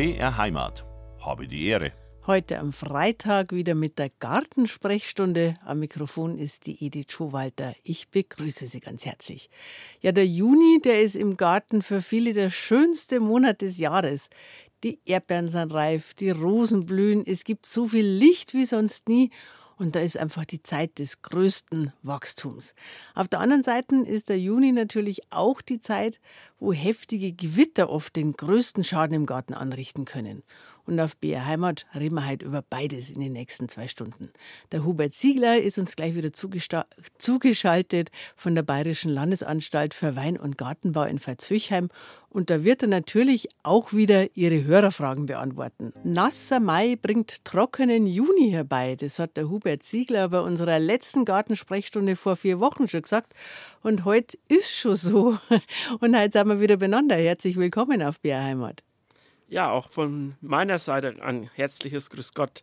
BR Heimat. Habe die Ehre. Heute am Freitag wieder mit der Gartensprechstunde. Am Mikrofon ist die Edith Schowalter. Ich begrüße Sie ganz herzlich. Ja, der Juni, der ist im Garten für viele der schönste Monat des Jahres. Die Erdbeeren sind reif, die Rosen blühen, es gibt so viel Licht wie sonst nie und da ist einfach die Zeit des größten Wachstums. Auf der anderen Seite ist der Juni natürlich auch die Zeit, wo heftige Gewitter oft den größten Schaden im Garten anrichten können. Und auf BR Heimat reden wir heute über beides in den nächsten zwei Stunden. Der Hubert Ziegler ist uns gleich wieder zugeschaltet von der Bayerischen Landesanstalt für Wein- und Gartenbau in Veitshöchheim. Und da wird er natürlich auch wieder Ihre Hörerfragen beantworten. Nasser Mai bringt trockenen Juni herbei. Das hat der Hubert Ziegler bei unserer letzten Gartensprechstunde vor vier Wochen schon gesagt. Und heute ist schon so. Und heute sind wir wieder beieinander. Herzlich willkommen auf BR Heimat. Ja, auch von meiner Seite ein herzliches Grüß Gott.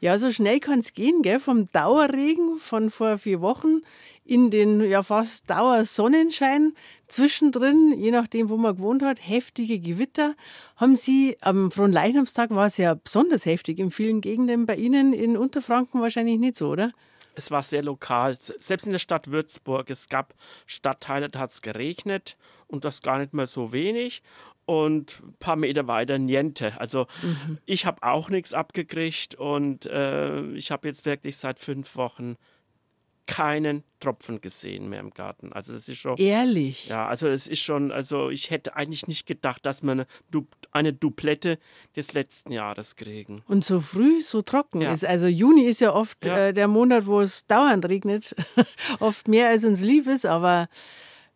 Ja, so schnell kann es gehen, gell? Vom Dauerregen von vor vier Wochen in den ja fast Dauersonnenschein. Zwischendrin, je nachdem, wo man gewohnt hat, heftige Gewitter. Haben Sie am Fronleichnamstag war es ja besonders heftig in vielen Gegenden. Bei Ihnen in Unterfranken wahrscheinlich nicht so, oder? Es war sehr lokal. Selbst in der Stadt Würzburg. Es gab Stadtteile, da hat es geregnet und das gar nicht mehr so wenig und ein paar Meter weiter Niente. Also mhm. ich habe auch nichts abgekriegt und äh, ich habe jetzt wirklich seit fünf Wochen keinen Tropfen gesehen mehr im Garten. Also das ist schon ehrlich. Ja, also es ist schon, also ich hätte eigentlich nicht gedacht, dass wir eine, du eine Duplette des letzten Jahres kriegen. Und so früh so trocken ja. ist. Also Juni ist ja oft ja. Äh, der Monat, wo es dauernd regnet, oft mehr als uns lieb ist, aber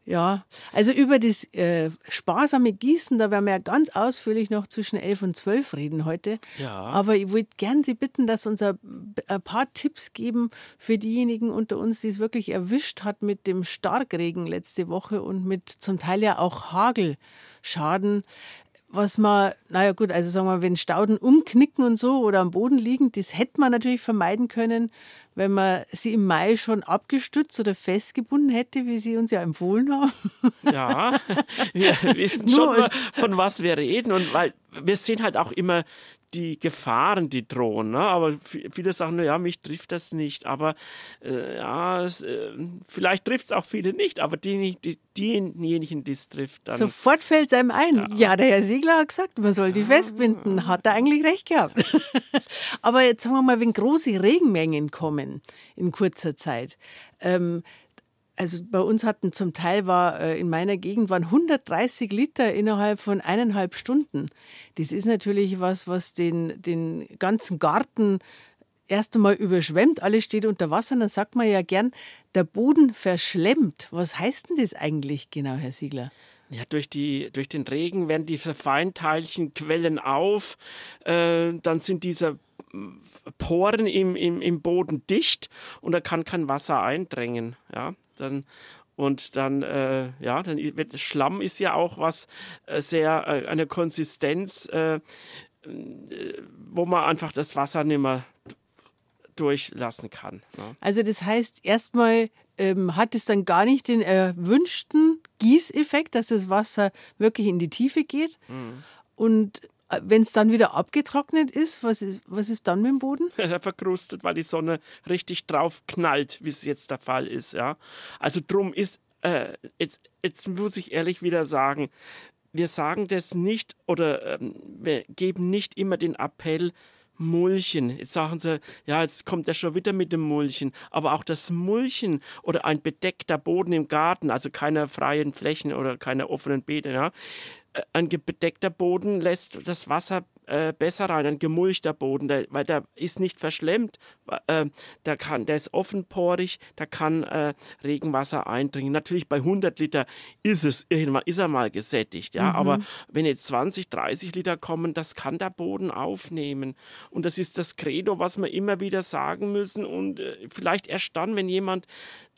ja, also über das äh, sparsame Gießen, da werden wir ja ganz ausführlich noch zwischen 11 und 12 reden heute. Ja. Aber ich würde gern Sie bitten, dass uns ein, ein paar Tipps geben für diejenigen unter uns, die es wirklich erwischt hat mit dem Starkregen letzte Woche und mit zum Teil ja auch Hagelschaden was man, naja gut, also sagen wir, wenn Stauden umknicken und so oder am Boden liegen, das hätte man natürlich vermeiden können, wenn man sie im Mai schon abgestützt oder festgebunden hätte, wie Sie uns ja empfohlen haben. Ja, wir wissen schon, von was wir reden und weil wir sehen halt auch immer die Gefahren, die drohen. Ne? Aber viele sagen, ja, mich trifft das nicht. Aber äh, ja, es, äh, vielleicht trifft es auch viele nicht. Aber die, die, diejenigen, die es trifft, dann. Sofort fällt es einem ein. Ja. ja. der Herr Siegler hat gesagt, man soll die ja. festbinden. Hat er eigentlich recht gehabt. aber jetzt sagen wir mal, wenn große Regenmengen kommen in kurzer Zeit, ähm, also bei uns hatten zum Teil war äh, in meiner Gegend waren 130 Liter innerhalb von eineinhalb Stunden. Das ist natürlich was, was den, den ganzen Garten erst einmal überschwemmt, alles steht unter Wasser, dann sagt man ja gern, der Boden verschlemmt. Was heißt denn das eigentlich genau, Herr Siegler? Ja, durch, die, durch den Regen werden diese Feinteilchen quellen auf, äh, dann sind diese Poren im, im, im Boden dicht und da kann kein Wasser eindrängen. Ja, dann und dann, äh, ja, dann wird Schlamm ist ja auch was äh, sehr, äh, eine Konsistenz, äh, äh, wo man einfach das Wasser nicht mehr durchlassen kann. Ne? Also das heißt, erstmal ähm, hat es dann gar nicht den erwünschten Gießeffekt, dass das Wasser wirklich in die Tiefe geht. Mhm. Und wenn es dann wieder abgetrocknet ist, was ist, was ist dann mit dem Boden? Er verkrustet, weil die Sonne richtig drauf knallt, wie es jetzt der Fall ist. Ja? Also drum ist, äh, jetzt, jetzt muss ich ehrlich wieder sagen, wir sagen das nicht oder ähm, wir geben nicht immer den Appell, Mulchen. Jetzt sagen sie, ja, jetzt kommt er schon wieder mit dem Mulchen. Aber auch das Mulchen oder ein bedeckter Boden im Garten, also keine freien Flächen oder keine offenen Beete, ja, ein bedeckter Boden lässt das Wasser äh, besser rein, ein gemulchter Boden, der, weil der ist nicht verschlemmt, äh, der, kann, der ist offenporig, da kann äh, Regenwasser eindringen. Natürlich bei 100 Liter ist es irgendwann ist er mal gesättigt, ja, mhm. aber wenn jetzt 20, 30 Liter kommen, das kann der Boden aufnehmen und das ist das Credo, was wir immer wieder sagen müssen und äh, vielleicht erst dann, wenn jemand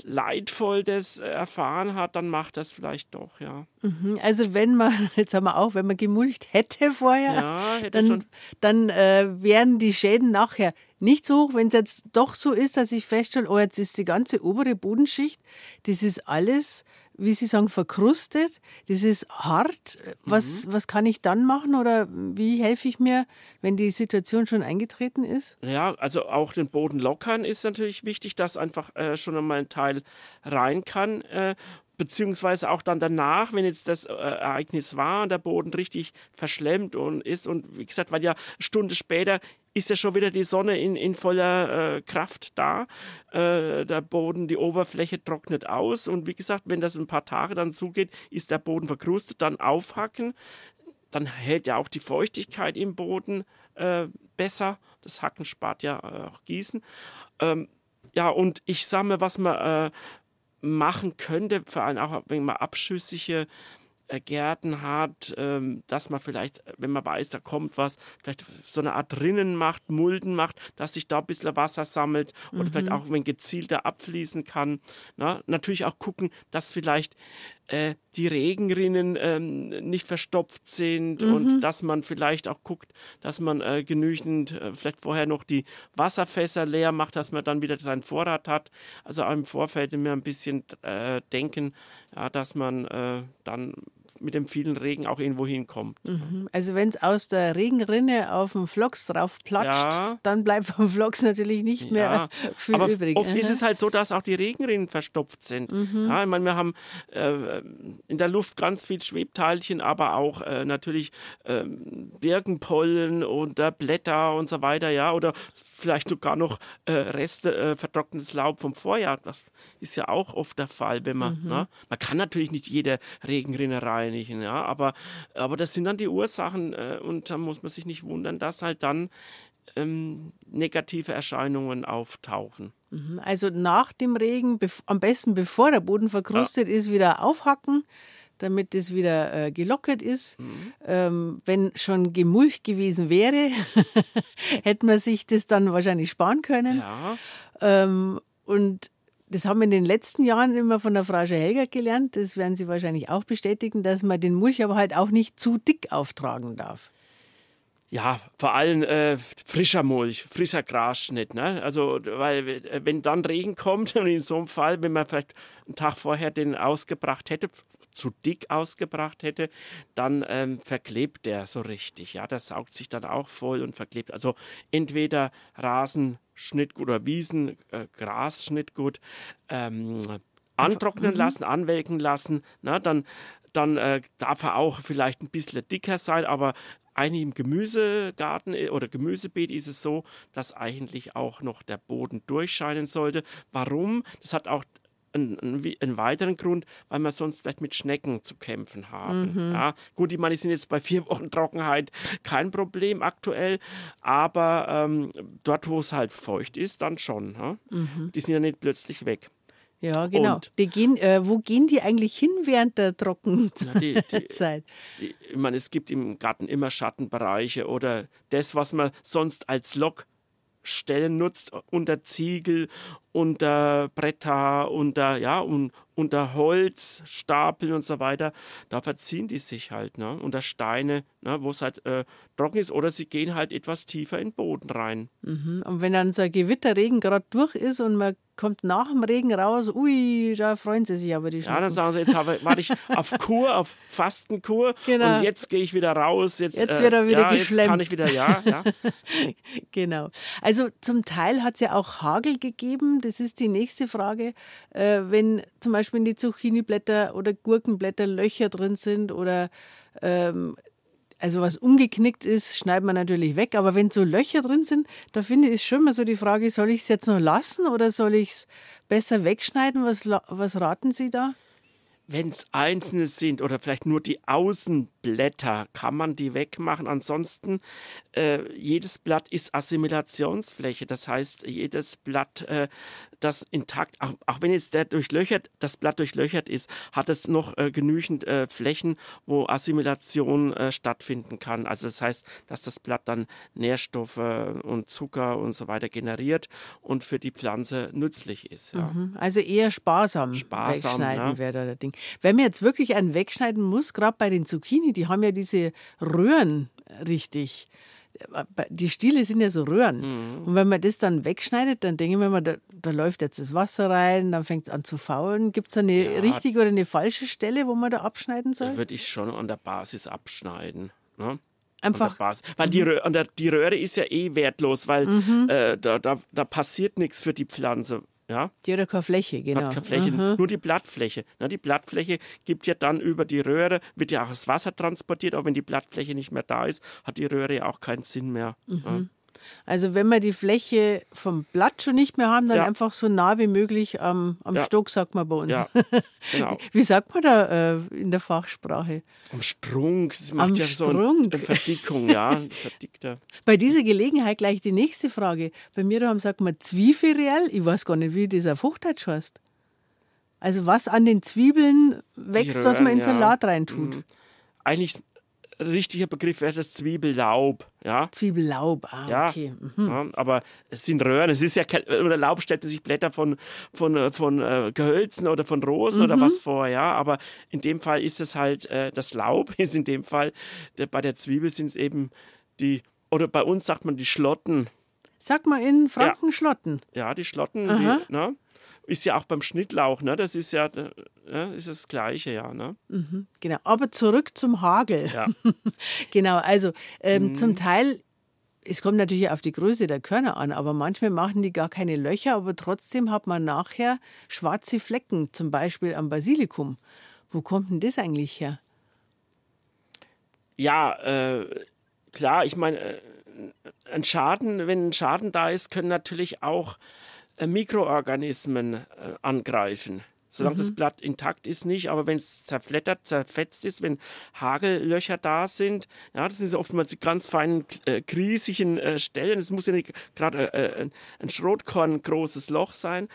leidvoll das erfahren hat, dann macht das vielleicht doch, ja. Mhm. Also wenn man, jetzt haben wir auch, wenn man gemulcht hätte vorher, ja, hätte dann, dann äh, wären die Schäden nachher nicht so hoch, wenn es jetzt doch so ist, dass ich feststelle, oh, jetzt ist die ganze obere Bodenschicht, das ist alles wie Sie sagen, verkrustet. Das ist hart. Was, mhm. was kann ich dann machen oder wie helfe ich mir, wenn die Situation schon eingetreten ist? Ja, also auch den Boden lockern ist natürlich wichtig, dass einfach äh, schon einmal ein Teil rein kann. Äh, beziehungsweise auch dann danach, wenn jetzt das äh, Ereignis war und der Boden richtig verschlemmt und ist und wie gesagt, weil ja Stunde später ist ja schon wieder die Sonne in, in voller äh, Kraft da. Äh, der Boden, die Oberfläche trocknet aus und wie gesagt, wenn das ein paar Tage dann zugeht, ist der Boden verkrustet, dann aufhacken. Dann hält ja auch die Feuchtigkeit im Boden äh, besser. Das Hacken spart ja äh, auch Gießen. Ähm, ja, und ich mal, was man äh, machen könnte, vor allem auch wenn man abschüssige äh, Gärten hat, ähm, dass man vielleicht, wenn man weiß, da kommt was, vielleicht so eine Art Rinnen macht, Mulden macht, dass sich da ein bisschen Wasser sammelt oder mhm. vielleicht auch, wenn gezielter abfließen kann. Na, natürlich auch gucken, dass vielleicht äh, die Regenrinnen ähm, nicht verstopft sind mhm. und dass man vielleicht auch guckt, dass man äh, genügend, äh, vielleicht vorher noch die Wasserfässer leer macht, dass man dann wieder seinen Vorrat hat. Also auch im Vorfeld immer ein bisschen äh, denken, ja, dass man äh, dann mit dem vielen Regen auch irgendwo hinkommt. Mhm. Also wenn es aus der Regenrinne auf den Flox drauf platscht, ja. dann bleibt vom Flox natürlich nicht mehr ja. viel Aber übrig. Oft ist es halt so, dass auch die Regenrinnen verstopft sind. Mhm. Ja, ich meine, wir haben äh, in der Luft ganz viel Schwebteilchen, aber auch äh, natürlich äh, Birkenpollen oder Blätter und so weiter, ja, oder vielleicht sogar noch äh, Reste äh, vertrocknetes Laub vom Vorjahr. Das ist ja auch oft der Fall, wenn man, mhm. ne? man kann natürlich nicht jede Regenrinne reinigen, ja, aber, aber das sind dann die Ursachen äh, und da muss man sich nicht wundern, dass halt dann ähm, negative Erscheinungen auftauchen. Mhm. Also nach dem Regen, am besten bevor der Boden verkrustet ja. ist, wieder aufhacken, damit es wieder äh, gelockert ist. Mhm. Ähm, wenn schon gemulcht gewesen wäre, hätte man sich das dann wahrscheinlich sparen können. Ja. Ähm, und das haben wir in den letzten Jahren immer von der Frau Helger gelernt. Das werden Sie wahrscheinlich auch bestätigen, dass man den Mulch aber halt auch nicht zu dick auftragen darf. Ja, vor allem äh, frischer Mulch, frischer Grasschnitt. Ne? Also, weil äh, wenn dann Regen kommt und in so einem Fall, wenn man vielleicht einen Tag vorher den ausgebracht hätte, zu dick ausgebracht hätte, dann ähm, verklebt der so richtig. Ja, das saugt sich dann auch voll und verklebt. Also entweder Rasenschnittgut oder Wiesen, äh, Grasschnittgut ähm, antrocknen mhm. lassen, anwelken lassen. Na, dann dann äh, darf er auch vielleicht ein bisschen dicker sein, aber eigentlich im Gemüsegarten äh, oder Gemüsebeet ist es so, dass eigentlich auch noch der Boden durchscheinen sollte. Warum? Das hat auch einen, einen, weiteren Grund, weil wir sonst vielleicht mit Schnecken zu kämpfen haben. Mhm. Ja, gut, ich meine, die sind jetzt bei vier Wochen Trockenheit kein Problem aktuell, aber ähm, dort, wo es halt feucht ist, dann schon. Ja? Mhm. Die sind ja nicht plötzlich weg. Ja, genau. Gehen, äh, wo gehen die eigentlich hin während der Trockenzeit? Ich meine, es gibt im Garten immer Schattenbereiche oder das, was man sonst als Lockstellen nutzt, unter Ziegel, unter Bretter, unter, ja, un, unter Holz, Stapeln und so weiter. Da verziehen die sich halt, ne? unter Steine, ne? wo es halt äh, trocken ist oder sie gehen halt etwas tiefer in den Boden rein. Mhm. Und wenn dann so ein Gewitterregen gerade durch ist und man kommt nach dem Regen raus, ui, da freuen sie sich aber die Schnecken. Ja, dann sagen sie, jetzt habe, war ich auf Kur, auf Fastenkur genau. und jetzt gehe ich wieder raus. Jetzt, jetzt wird er wieder ja, geschlemmt. Jetzt kann ich wieder, ja. ja. genau. Also zum Teil hat es ja auch Hagel gegeben. Das ist die nächste Frage. Äh, wenn zum Beispiel in die Zucchiniblätter oder Gurkenblätter Löcher drin sind oder ähm, also was umgeknickt ist, schneidet man natürlich weg. Aber wenn so Löcher drin sind, da finde ich schon mal so die Frage, soll ich es jetzt noch lassen oder soll ich es besser wegschneiden? Was, was raten Sie da? Wenn es einzelne sind oder vielleicht nur die Außenblätter, kann man die wegmachen. Ansonsten, äh, jedes Blatt ist Assimilationsfläche. Das heißt, jedes Blatt äh, das intakt, auch, auch, wenn jetzt der durchlöchert, das Blatt durchlöchert ist, hat es noch äh, genügend äh, Flächen, wo Assimilation äh, stattfinden kann. Also das heißt, dass das Blatt dann Nährstoffe und Zucker und so weiter generiert und für die Pflanze nützlich ist. Ja. Mhm. Also eher sparsam, sparsam wegschneiden ja. wäre da der Ding. Wenn man jetzt wirklich einen wegschneiden muss, gerade bei den Zucchini, die haben ja diese Röhren richtig die Stiele sind ja so Röhren. Mhm. Und wenn man das dann wegschneidet, dann denke ich mir, da, da läuft jetzt das Wasser rein, dann fängt es an zu faulen. Gibt es eine ja, richtige oder eine falsche Stelle, wo man da abschneiden soll? Da würde ich schon an der Basis abschneiden. Ne? Einfach. Weil mhm. die, Röhre, die Röhre ist ja eh wertlos, weil mhm. äh, da, da, da passiert nichts für die Pflanze. Ja? Die hat ja keine Fläche, genau. Hat keine Fläche, mhm. nur die Blattfläche. Na, die Blattfläche gibt ja dann über die Röhre, wird ja auch das Wasser transportiert, aber wenn die Blattfläche nicht mehr da ist, hat die Röhre ja auch keinen Sinn mehr. Mhm. Also wenn wir die Fläche vom Blatt schon nicht mehr haben, dann ja. einfach so nah wie möglich am, am ja. Stock, sagt man bei uns. Ja, genau. Wie sagt man da äh, in der Fachsprache? Am Strunk. Das macht am ja Strunk. so eine Verdickung, ja. Verdickter. Bei dieser Gelegenheit gleich die nächste Frage. Bei mir daheim sagt man Zwiebelreal. Ich weiß gar nicht, wie das auf Hochdeutsch heißt. Also was an den Zwiebeln wächst, Röhren, was man in Salat reintut. Mhm. Eigentlich richtiger Begriff wäre das Zwiebellaub. Ja? Zwiebellaub, ah, ja, okay. Mhm. Ja, aber es sind Röhren, es ist ja kein, oder Laub stellt sich Blätter von, von, äh, von äh, Gehölzen oder von Rosen mhm. oder was vor, ja. Aber in dem Fall ist es halt, äh, das Laub ist in dem Fall, der, bei der Zwiebel sind es eben die, oder bei uns sagt man die Schlotten. Sag mal in Franken ja. Schlotten. Ja, die Schlotten, die, ne? Ist ja auch beim Schnittlauch, ne? Das ist ja, ja ist das Gleiche, ja. Ne? Mhm, genau. Aber zurück zum Hagel. Ja. genau, also ähm, mhm. zum Teil es kommt natürlich auf die Größe der Körner an, aber manchmal machen die gar keine Löcher, aber trotzdem hat man nachher schwarze Flecken, zum Beispiel am Basilikum. Wo kommt denn das eigentlich her? Ja, äh, klar, ich meine, äh, ein Schaden, wenn ein Schaden da ist, können natürlich auch äh, Mikroorganismen äh, angreifen. Solange mhm. das Blatt intakt ist, nicht. Aber wenn es zerflettert, zerfetzt ist, wenn Hagellöcher da sind, ja, das sind oftmals die ganz feinen, äh, kriesigen äh, Stellen. Es muss ja nicht gerade äh, äh ein Schrotkorn großes Loch sein.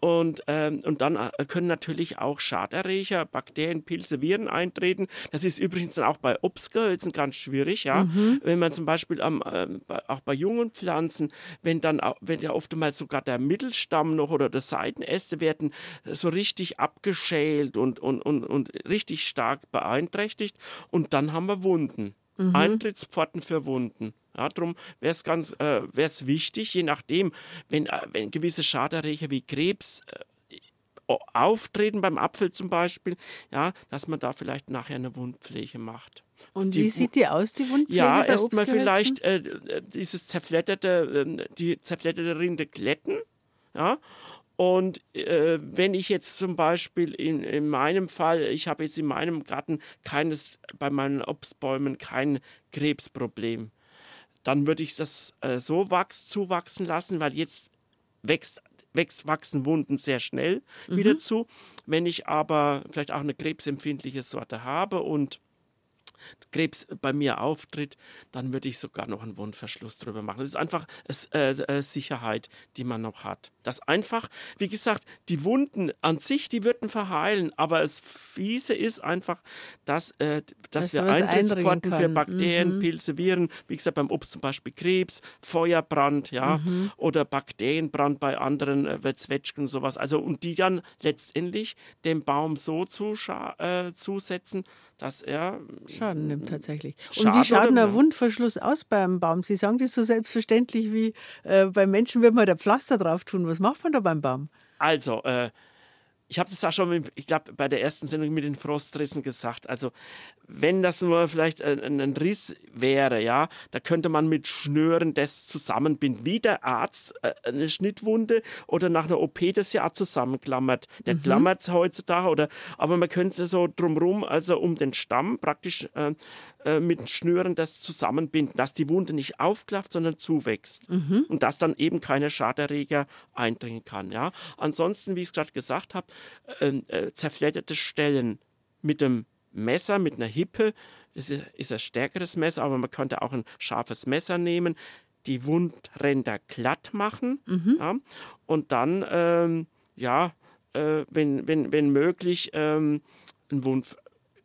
Und, ähm, und dann äh, können natürlich auch Schaderreger, Bakterien, Pilze, Viren eintreten. Das ist übrigens dann auch bei Obstgehölzen ganz schwierig, ja. Mhm. Wenn man zum Beispiel am, ähm, auch bei jungen Pflanzen, wenn dann, wenn ja oftmals sogar der Mittelstamm noch oder die Seitenäste werden so richtig richtig abgeschält und, und, und, und richtig stark beeinträchtigt. Und dann haben wir Wunden. Mhm. Eintrittspforten für Wunden. Ja, darum wäre es ganz äh, wär's wichtig, je nachdem, wenn, äh, wenn gewisse Schaderreger wie Krebs äh, auftreten, beim Apfel zum Beispiel, ja, dass man da vielleicht nachher eine Wundpflege macht. Und die, wie sieht die aus, die Wundpflege? Ja, erstmal vielleicht äh, äh, dieses zerfletterte, äh, die zerfletterte Rinde glätten, ja, und äh, wenn ich jetzt zum Beispiel in, in meinem Fall, ich habe jetzt in meinem Garten keines, bei meinen Obstbäumen kein Krebsproblem, dann würde ich das äh, so wachs, zuwachsen lassen, weil jetzt wächst, wächst, wachsen Wunden sehr schnell mhm. wieder zu. Wenn ich aber vielleicht auch eine krebsempfindliche Sorte habe und Krebs bei mir auftritt, dann würde ich sogar noch einen Wundverschluss drüber machen. Das ist einfach äh, äh, Sicherheit, die man noch hat. Das einfach, wie gesagt, die Wunden an sich, die würden verheilen, aber das Fiese ist einfach, dass, äh, dass, dass wir Eintrittspforten für Bakterien, mhm. Pilze, Viren, wie gesagt, beim Obst zum Beispiel Krebs, Feuerbrand, ja, mhm. oder Bakterienbrand bei anderen äh, Zwetschgen und sowas. Also, und die dann letztendlich dem Baum so äh, zusetzen, dass er Schaden nimmt tatsächlich. Schaden und wie schaut ein Wundverschluss aus beim Baum? Sie sagen das so selbstverständlich wie äh, bei Menschen, wird man da Pflaster drauf tun. Was macht man da beim Baum? Also, äh, ich habe das auch schon, ich glaube, bei der ersten Sendung mit den Frostrissen gesagt. Also, wenn das nur vielleicht ein, ein, Riss wäre, ja, da könnte man mit Schnüren das zusammenbinden. Wie der Arzt äh, eine Schnittwunde oder nach einer OP das ja auch zusammenklammert. Der mhm. klammert es heutzutage, oder, aber man könnte es so drumrum, also um den Stamm praktisch äh, äh, mit Schnüren das zusammenbinden, dass die Wunde nicht aufklafft, sondern zuwächst. Mhm. Und dass dann eben keine Schaderreger eindringen kann. Ja. Ansonsten, wie ich es gerade gesagt habe, äh, äh, zerfledderte Stellen mit dem Messer mit einer Hippe. Das ist ein stärkeres Messer, aber man könnte auch ein scharfes Messer nehmen, die Wundränder glatt machen mhm. ja, und dann, ähm, ja, äh, wenn, wenn, wenn möglich, ähm, ein Wund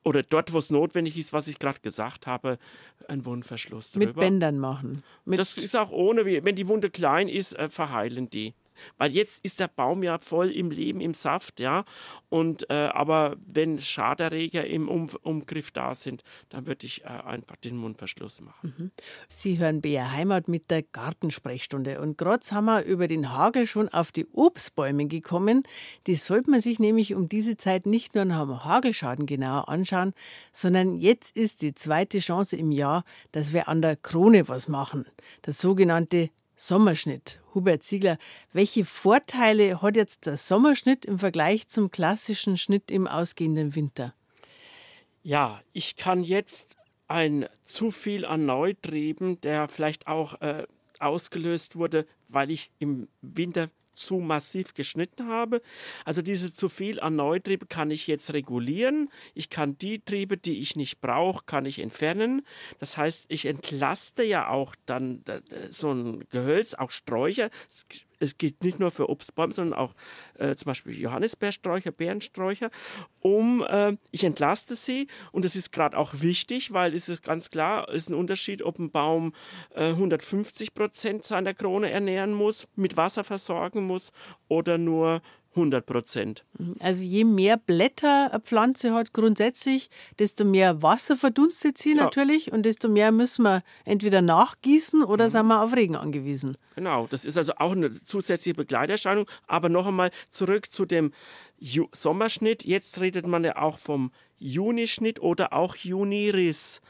oder dort, wo es notwendig ist, was ich gerade gesagt habe, ein Wundverschluss drüber. Mit Bändern machen. Mit das ist auch ohne, wenn die Wunde klein ist, äh, verheilen die. Weil jetzt ist der Baum ja voll im Leben, im Saft, ja. Und äh, aber wenn Schaderreger im um Umgriff da sind, dann würde ich äh, einfach den Mundverschluss machen. Mhm. Sie hören BR Heimat mit der Gartensprechstunde. Und gerade haben wir über den Hagel schon auf die Obstbäume gekommen. Die sollte man sich nämlich um diese Zeit nicht nur nach dem Hagelschaden genauer anschauen, sondern jetzt ist die zweite Chance im Jahr, dass wir an der Krone was machen. Das sogenannte Sommerschnitt. Hubert Ziegler, welche Vorteile hat jetzt der Sommerschnitt im Vergleich zum klassischen Schnitt im ausgehenden Winter? Ja, ich kann jetzt ein zu viel an Neutrieben, der vielleicht auch äh, ausgelöst wurde, weil ich im Winter zu massiv geschnitten habe. Also diese zu viel an Neutriebe kann ich jetzt regulieren. Ich kann die Triebe, die ich nicht brauche, kann ich entfernen. Das heißt, ich entlaste ja auch dann äh, so ein Gehölz, auch Sträucher es gilt nicht nur für Obstbäume, sondern auch äh, zum Beispiel Johannisbeersträucher, Beerensträucher, um, äh, ich entlaste sie. Und das ist gerade auch wichtig, weil es ist ganz klar, es ist ein Unterschied, ob ein Baum äh, 150 Prozent seiner Krone ernähren muss, mit Wasser versorgen muss oder nur 100 Prozent. Also je mehr Blätter eine Pflanze hat grundsätzlich, desto mehr Wasser verdunstet sie ja. natürlich und desto mehr müssen wir entweder nachgießen oder mhm. sind wir auf Regen angewiesen. Genau, das ist also auch eine zusätzliche Begleiterscheinung. Aber noch einmal zurück zu dem Ju Sommerschnitt. Jetzt redet man ja auch vom Junischnitt oder auch Juniris.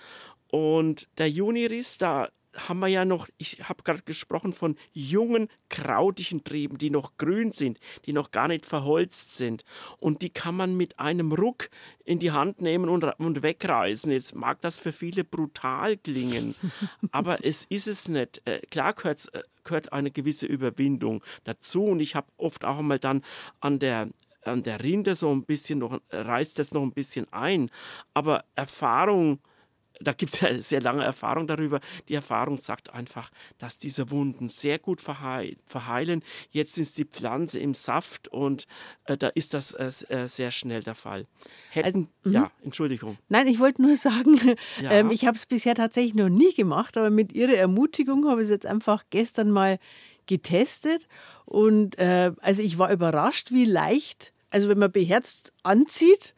Und der Juniris, da haben wir ja noch, ich habe gerade gesprochen von jungen, krautigen Trieben, die noch grün sind, die noch gar nicht verholzt sind. Und die kann man mit einem Ruck in die Hand nehmen und, und wegreißen. Jetzt mag das für viele brutal klingen, aber es ist es nicht. Äh, klar gehört, äh, gehört eine gewisse Überwindung dazu. Und ich habe oft auch einmal dann an der an der Rinde so ein bisschen noch, reißt das noch ein bisschen ein. Aber Erfahrung, da gibt es ja sehr lange Erfahrung darüber. Die Erfahrung sagt einfach, dass diese Wunden sehr gut verheilen. Jetzt ist die Pflanze im Saft und äh, da ist das äh, äh sehr schnell der Fall. Hätten, also, ja, Entschuldigung. Nein, ich wollte nur sagen, ja. ähm, ich habe es bisher tatsächlich noch nie gemacht, aber mit Ihrer Ermutigung habe ich es jetzt einfach gestern mal getestet und äh, also ich war überrascht, wie leicht, also wenn man beherzt anzieht,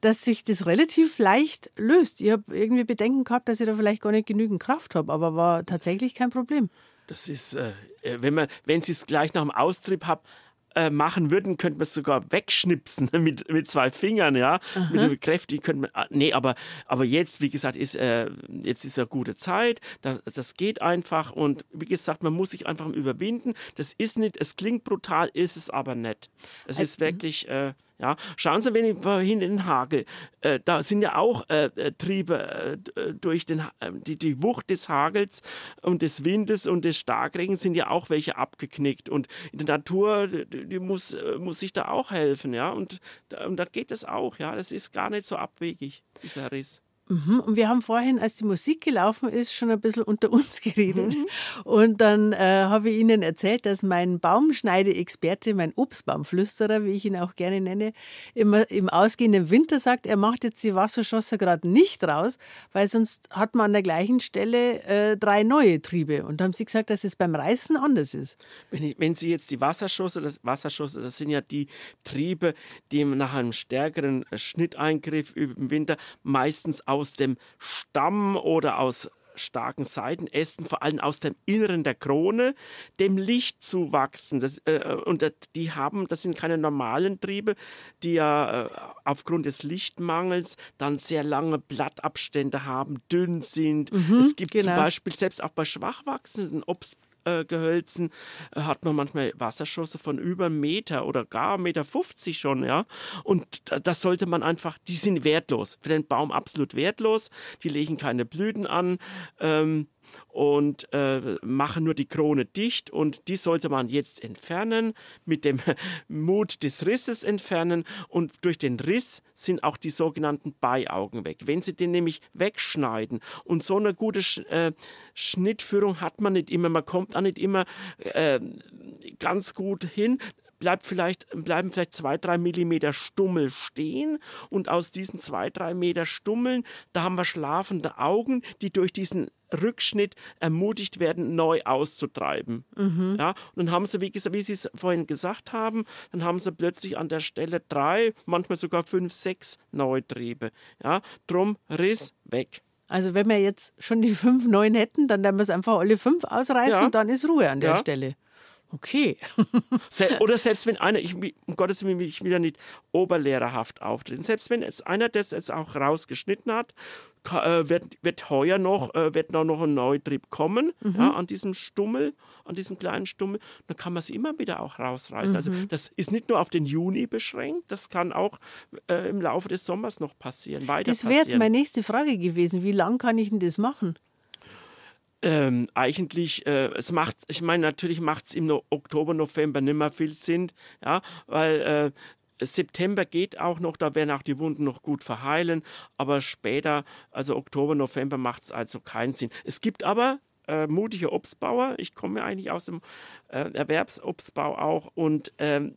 dass sich das relativ leicht löst. Ich habe irgendwie Bedenken gehabt, dass ich da vielleicht gar nicht genügend Kraft habe, aber war tatsächlich kein Problem. Das ist, äh, wenn man, wenn Sie es gleich nach dem Austrieb haben, äh, machen würden, könnte man es sogar wegschnipsen mit, mit zwei Fingern, ja. Aha. Mit dem Kräften könnte man. Ah, nee, aber, aber jetzt, wie gesagt, ist, äh, jetzt ist eine gute Zeit. Da, das geht einfach. Und wie gesagt, man muss sich einfach überwinden. Das ist nicht, es klingt brutal, ist es aber nicht. Es also, ist wirklich. Äh, ja, schauen Sie, wenn ich vorhin in den Hagel, äh, da sind ja auch äh, äh Triebe äh, durch den, äh, die, die Wucht des Hagels und des Windes und des Starkregens sind ja auch welche abgeknickt. Und in der Natur, die, die muss, äh, muss sich da auch helfen, ja. Und, und da geht es auch, ja. Das ist gar nicht so abwegig, dieser Riss. Mhm. Und wir haben vorhin, als die Musik gelaufen ist, schon ein bisschen unter uns geredet. Und dann äh, habe ich Ihnen erzählt, dass mein Baumschneideexperte, mein Obstbaumflüsterer, wie ich ihn auch gerne nenne, immer im ausgehenden Winter sagt, er macht jetzt die Wasserschosser gerade nicht raus, weil sonst hat man an der gleichen Stelle äh, drei neue Triebe. Und da haben Sie gesagt, dass es beim Reißen anders ist. Wenn, ich, wenn Sie jetzt die Wasserschosse, das Wasserschosse, das sind ja die Triebe, die nach einem stärkeren Schnitteingriff im Winter meistens auch aus dem Stamm oder aus starken Seitenästen, vor allem aus dem Inneren der Krone, dem Licht zu wachsen. Das, äh, und die haben, das sind keine normalen Triebe, die ja äh, aufgrund des Lichtmangels dann sehr lange Blattabstände haben, dünn sind. Mhm, es gibt genau. zum Beispiel selbst auch bei schwach wachsenden Obst äh, Gehölzen äh, hat man manchmal Wasserschüsse von über einem Meter oder gar 1,50 Meter 50 schon, ja. Und das sollte man einfach, die sind wertlos. Für den Baum absolut wertlos. Die legen keine Blüten an. Ähm, und äh, machen nur die Krone dicht und die sollte man jetzt entfernen, mit dem Mut des Risses entfernen und durch den Riss sind auch die sogenannten Beiaugen weg. Wenn Sie den nämlich wegschneiden und so eine gute Sch äh, Schnittführung hat man nicht immer, man kommt auch nicht immer äh, ganz gut hin, bleibt vielleicht, bleiben vielleicht zwei, drei Millimeter Stummel stehen und aus diesen zwei, drei Meter Stummeln, da haben wir schlafende Augen, die durch diesen Rückschnitt ermutigt werden, neu auszutreiben. Mhm. Ja, und dann haben sie, wie, wie Sie es vorhin gesagt haben, dann haben sie plötzlich an der Stelle drei, manchmal sogar fünf, sechs Neutriebe. Ja, drum Riss weg. Also wenn wir jetzt schon die fünf neuen hätten, dann werden wir es einfach alle fünf ausreißen ja. und dann ist Ruhe an der ja. Stelle. Okay. Oder selbst wenn einer, ich, um Gottes Willen will ich wieder nicht oberlehrerhaft auftreten, selbst wenn jetzt einer das jetzt auch rausgeschnitten hat, äh, wird, wird heuer noch, äh, wird noch ein Neutrieb kommen mhm. ja, an diesem Stummel, an diesem kleinen Stummel, dann kann man sie immer wieder auch rausreißen. Also mhm. Also das ist nicht nur auf den Juni beschränkt, das kann auch äh, im Laufe des Sommers noch passieren. Weiter das wäre jetzt meine nächste Frage gewesen. Wie lange kann ich denn das machen? Ähm, eigentlich, äh, es macht, ich meine, natürlich macht es im no Oktober, November nicht mehr viel Sinn, ja, weil äh, September geht auch noch, da werden auch die Wunden noch gut verheilen, aber später, also Oktober, November macht es also keinen Sinn. Es gibt aber äh, mutige Obstbauer, ich komme eigentlich aus dem äh, Erwerbsobstbau auch und ähm,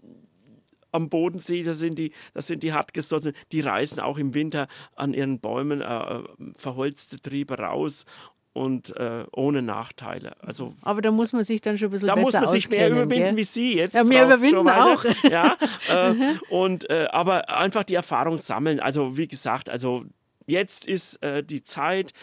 am Bodensee, das sind die, das sind die hartgesottenen, die reißen auch im Winter an ihren Bäumen äh, äh verholzte Triebe raus und äh, ohne Nachteile. Also, Aber da muss man sich dann schon ein bisschen da besser Da muss man sich mehr überwinden gell? wie Sie jetzt. Ja, mehr überwinden auch. ja, äh, und, äh, aber einfach die Erfahrung sammeln. Also wie gesagt, also jetzt ist äh, die Zeit,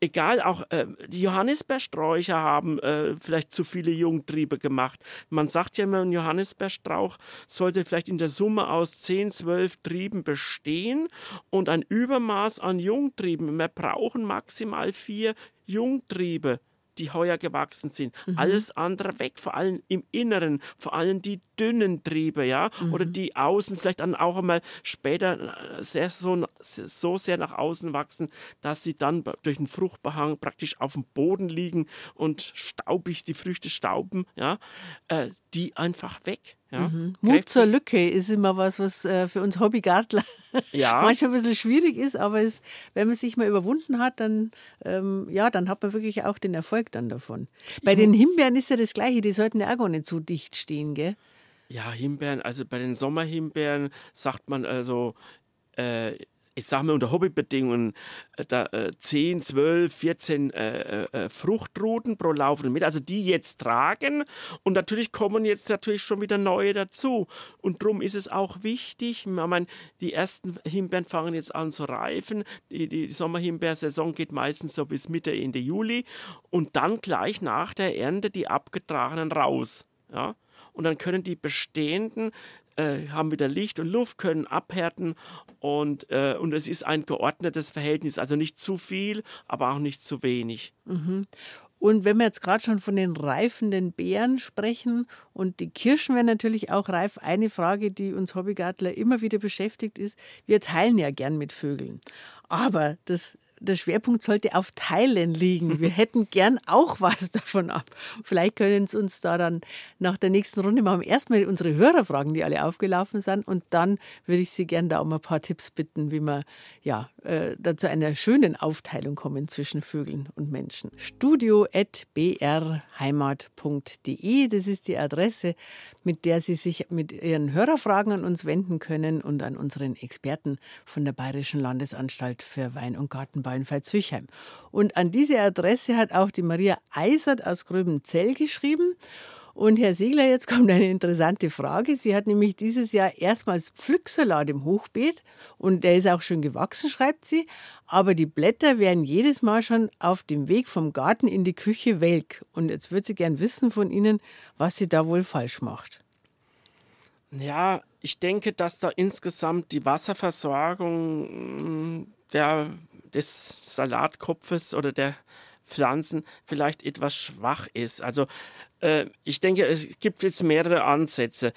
egal, auch äh, die Johannisbeersträucher haben äh, vielleicht zu viele Jungtriebe gemacht. Man sagt ja immer, ein Johannisbeerstrauch sollte vielleicht in der Summe aus 10, 12 Trieben bestehen und ein Übermaß an Jungtrieben. Wir brauchen maximal vier Jungtriebe die heuer gewachsen sind. Mhm. Alles andere weg, vor allem im Inneren, vor allem die dünnen Triebe, ja, mhm. oder die außen vielleicht dann auch einmal später äh, sehr, so, so sehr nach außen wachsen, dass sie dann durch den Fruchtbehang praktisch auf dem Boden liegen und staubig die Früchte stauben, ja, äh, die einfach weg. Ja, mhm. Mut zur Lücke ist immer was, was äh, für uns Hobbygartler ja. manchmal ein bisschen schwierig ist, aber es, wenn man sich mal überwunden hat, dann, ähm, ja, dann hat man wirklich auch den Erfolg dann davon. Bei ich den Himbeeren ist ja das Gleiche, die sollten ja auch gar nicht so dicht stehen, gell? Ja, Himbeeren, also bei den Sommerhimbeeren sagt man also, äh, ich sage mal unter Hobbybedingungen, äh, da, äh, 10, 12, 14 äh, äh, Fruchtruten pro laufenden Meter, also die jetzt tragen. Und natürlich kommen jetzt natürlich schon wieder neue dazu. Und darum ist es auch wichtig, ich meine, die ersten Himbeeren fangen jetzt an zu reifen. Die, die Sommerhimbeersaison geht meistens so bis Mitte, Ende Juli. Und dann gleich nach der Ernte die abgetragenen raus. Ja? und dann können die bestehenden äh, haben wieder Licht und Luft, können abhärten und, äh, und es ist ein geordnetes Verhältnis, also nicht zu viel, aber auch nicht zu wenig. Mhm. Und wenn wir jetzt gerade schon von den reifenden Beeren sprechen und die Kirschen werden natürlich auch reif, eine Frage, die uns Hobbygartler immer wieder beschäftigt, ist, wir teilen ja gern mit Vögeln. Aber das der Schwerpunkt sollte auf Teilen liegen. Wir hätten gern auch was davon ab. Vielleicht können Sie uns da dann nach der nächsten Runde machen. Erstmal unsere Hörer fragen, die alle aufgelaufen sind. Und dann würde ich Sie gern da um ein paar Tipps bitten, wie wir ja, äh, da zu einer schönen Aufteilung kommen zwischen Vögeln und Menschen. Studio.brheimat.de, das ist die Adresse, mit der Sie sich mit Ihren Hörerfragen an uns wenden können und an unseren Experten von der Bayerischen Landesanstalt für Wein- und Gartenbau Veitshöchheim. Und an diese Adresse hat auch die Maria Eisert aus Gröbenzell geschrieben. Und Herr Siegler, jetzt kommt eine interessante Frage. Sie hat nämlich dieses Jahr erstmals Pflücksalat im Hochbeet und der ist auch schon gewachsen, schreibt sie. Aber die Blätter werden jedes Mal schon auf dem Weg vom Garten in die Küche welk. Und jetzt würde sie gern wissen von Ihnen, was sie da wohl falsch macht. Ja, ich denke, dass da insgesamt die Wasserversorgung der des Salatkopfes oder der Pflanzen vielleicht etwas schwach ist. Also äh, ich denke, es gibt jetzt mehrere Ansätze.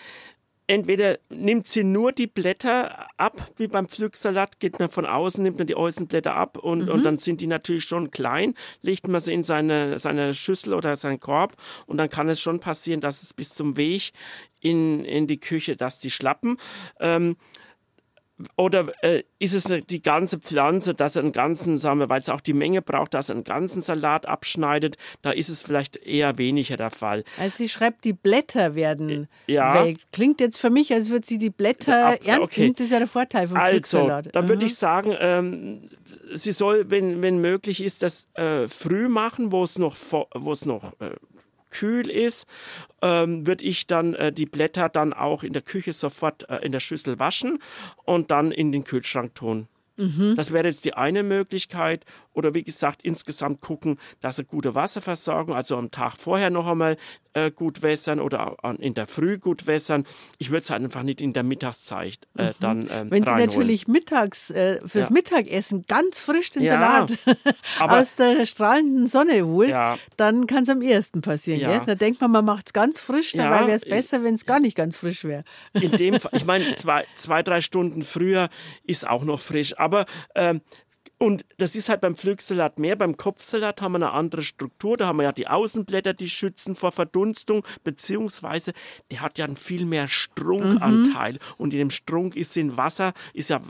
Entweder nimmt sie nur die Blätter ab, wie beim Pflücksalat, geht man von außen, nimmt man die Außenblätter ab und, mhm. und dann sind die natürlich schon klein, legt man sie in seine, seine Schüssel oder seinen Korb und dann kann es schon passieren, dass es bis zum Weg in, in die Küche, dass die schlappen. Ähm, oder äh, ist es die ganze Pflanze, dass er einen ganzen, sagen wir, weil es auch die Menge braucht, dass er einen ganzen Salat abschneidet? Da ist es vielleicht eher weniger der Fall. Also sie schreibt, die Blätter werden ja. weg. Klingt jetzt für mich, als würde sie die Blätter Ab, ernten. okay. Das ist ja der Vorteil vom Also, dann würde ich sagen, ähm, sie soll, wenn, wenn möglich ist, das äh, früh machen, wo es noch, wo es noch äh, kühl ist, ähm, würde ich dann äh, die Blätter dann auch in der Küche sofort äh, in der Schüssel waschen und dann in den Kühlschrank tun. Mhm. Das wäre jetzt die eine Möglichkeit. Oder wie gesagt, insgesamt gucken, dass eine gute Wasserversorgung, also am Tag vorher noch einmal äh, gut wässern oder in der Früh gut wässern. Ich würde es halt einfach nicht in der Mittagszeit äh, Mhm. dann ähm, Wenn Sie reinholen. natürlich mittags äh, fürs Ja. Mittagessen ganz frisch den Ja, Salat aus der strahlenden Sonne holt, Ja. dann kann es am ehesten passieren. Ja. Gell? Da denkt man, man macht es ganz frisch, dabei wäre es besser, wenn es gar nicht ganz frisch wäre. In dem Fall, ich meine, zwei, zwei, drei Stunden früher ist auch noch frisch. Aber ähm, und das ist halt beim Pflücksalat mehr. Beim Kopfsalat haben wir eine andere Struktur. Da haben wir ja die Außenblätter, die schützen vor Verdunstung, beziehungsweise der hat ja einen viel mehr Strunkanteil. Und in dem Strunk ist in Wasser, ist ja,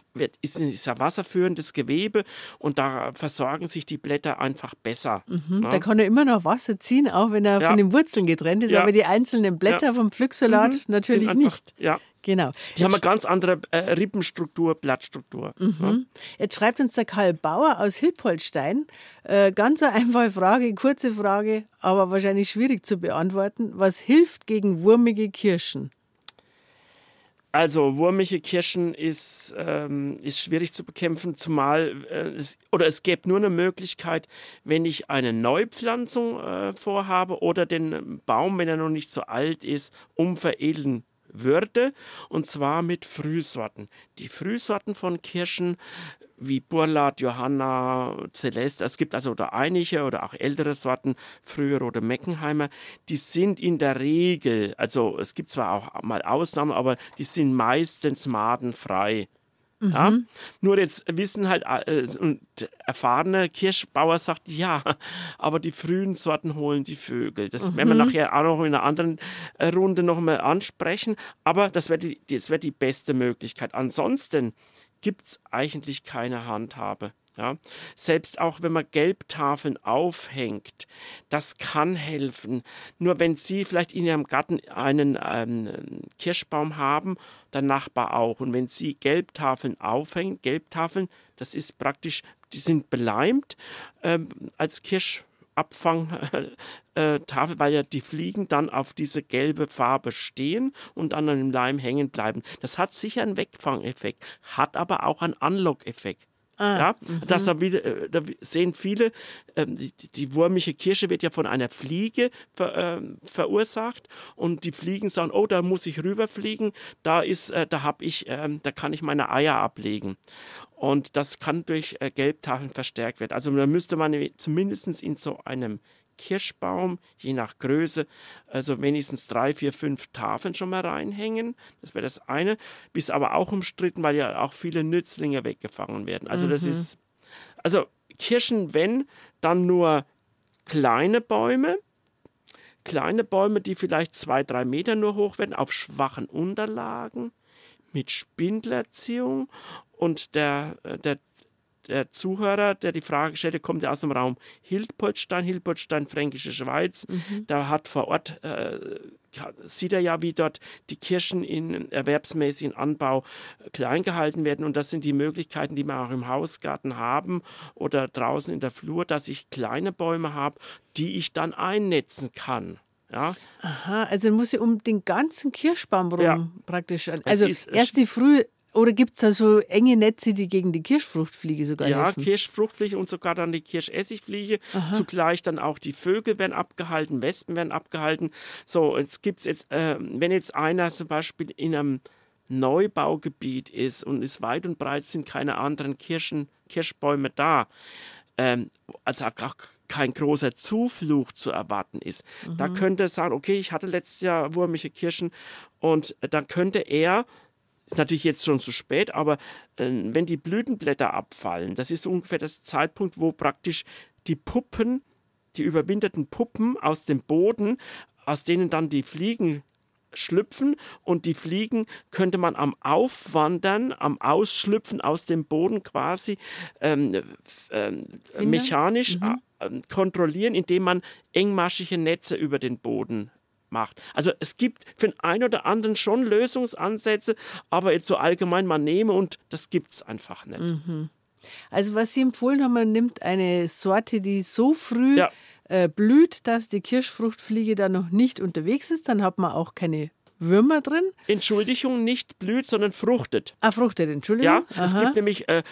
ist, ist ja wasserführendes Gewebe und da versorgen sich die Blätter einfach besser. Mhm. Da kann er immer noch Wasser ziehen, auch wenn er Ja. von den Wurzeln getrennt ist, Ja. aber die einzelnen Blätter vom Pflücksalat Mhm. natürlich einfach- nicht. Ja. Genau. Die haben eine ganz andere äh, Rippenstruktur, Blattstruktur. Ja. Jetzt schreibt uns der Karl Bauer aus Hilpoltstein. Äh, ganz eine einfache Frage, kurze Frage, aber wahrscheinlich schwierig zu beantworten. Was hilft gegen wurmige Kirschen? Also wurmige Kirschen ist, ähm, ist schwierig zu bekämpfen, zumal äh, es, oder es gäbe nur eine Möglichkeit, wenn ich eine Neupflanzung äh, vorhabe oder den Baum, wenn er noch nicht so alt ist, umveredeln würde und zwar mit Frühsorten. Die Frühsorten von Kirschen wie Burlat, Johanna, Celeste, es gibt also da einige oder auch ältere Sorten, früher oder Meckenheimer, die sind in der Regel, also es gibt zwar auch mal Ausnahmen, aber die sind meistens madenfrei. Ja? Nur jetzt wissen halt äh, und erfahrene Kirschbauer sagt, ja, aber die frühen Sorten holen die Vögel. Das werden wir nachher auch noch in einer anderen äh, Runde noch mal ansprechen. Aber das wäre die, das wär die beste Möglichkeit. Ansonsten gibt es eigentlich keine Handhabe. Ja, selbst auch wenn man Gelbtafeln aufhängt, das kann helfen. Nur wenn Sie vielleicht in Ihrem Garten einen ähm, Kirschbaum haben, der Nachbar auch. Und wenn Sie Gelbtafeln aufhängen, Gelbtafeln, das ist praktisch, die sind beleimt ähm, als Kirschabfangtafel, äh, weil ja die Fliegen dann auf diese gelbe Farbe stehen und an dem Leim hängen bleiben. Das hat sicher einen Wegfangeffekt, hat aber auch einen Unlock-Effekt. Ja, das da, wieder, äh, da sehen viele, ähm, die, die wurmige Kirsche wird ja von einer Fliege ver, ähm, verursacht und die Fliegen sagen, oh, da muss ich rüberfliegen, da ist, äh, da habe ich, ähm, da kann ich meine Eier ablegen. Und das kann durch äh, Gelbtafeln verstärkt werden. Also da müsste man zumindest in so einem Kirschbaum, je nach Größe, also wenigstens drei, vier, fünf Tafeln schon mal reinhängen. Das wäre das eine. Ist aber auch umstritten, weil ja auch viele Nützlinge weggefangen werden. Also das ist, also Kirschen, wenn, dann nur kleine Bäume, kleine Bäume, die vielleicht zwei, drei Meter nur hoch werden, auf schwachen Unterlagen, mit Spindelerziehung und der, äh, der der Zuhörer, der die Frage stellte, kommt ja aus dem Raum Hildpoltstein, Hildpoltstein, Fränkische Schweiz. Da hat vor Ort, äh, sieht er ja, wie dort die Kirschen in erwerbsmäßigen Anbau äh, klein gehalten werden. Und das sind die Möglichkeiten, die wir auch im Hausgarten haben oder draußen in der Flur, dass ich kleine Bäume habe, die ich dann einnetzen kann. Ja, Aha, also muss ich um den ganzen Kirschbaum rum Ja. praktisch. Also erst die Früh, oder gibt es da so enge Netze, die gegen die Kirschfruchtfliege sogar Ja, helfen? Kirschfruchtfliege und sogar dann die Kirschessigfliege. Zugleich dann auch die Vögel werden abgehalten, Wespen werden abgehalten. So, jetzt gibt's jetzt, äh, wenn jetzt einer zum Beispiel in einem Neubaugebiet ist und ist weit und breit sind keine anderen Kirschen, Kirschbäume da, ähm, also auch kein großer Zufluch zu erwarten ist. Da könnte er sagen, okay, ich hatte letztes Jahr wurmige Kirschen und dann könnte er ist natürlich jetzt schon zu spät, aber äh, wenn die Blütenblätter abfallen, das ist ungefähr das Zeitpunkt, wo praktisch die Puppen, die überwinterten Puppen aus dem Boden, aus denen dann die Fliegen schlüpfen und die Fliegen könnte man am Aufwandern, am Ausschlüpfen aus dem Boden quasi ähm, äh, mechanisch mhm. äh, kontrollieren, indem man engmaschige Netze über den Boden macht. Also es gibt für den einen oder anderen schon Lösungsansätze, aber jetzt so allgemein mal nehme und das gibt es einfach nicht. Mhm. Also was Sie empfohlen haben, man nimmt eine Sorte, die so früh ja. äh, blüht, dass die Kirschfruchtfliege da noch nicht unterwegs ist. Dann hat man auch keine Würmer drin. Entschuldigung, nicht blüht, sondern fruchtet. Ah, fruchtet, Entschuldigung. Ja, Aha. es gibt nämlich äh,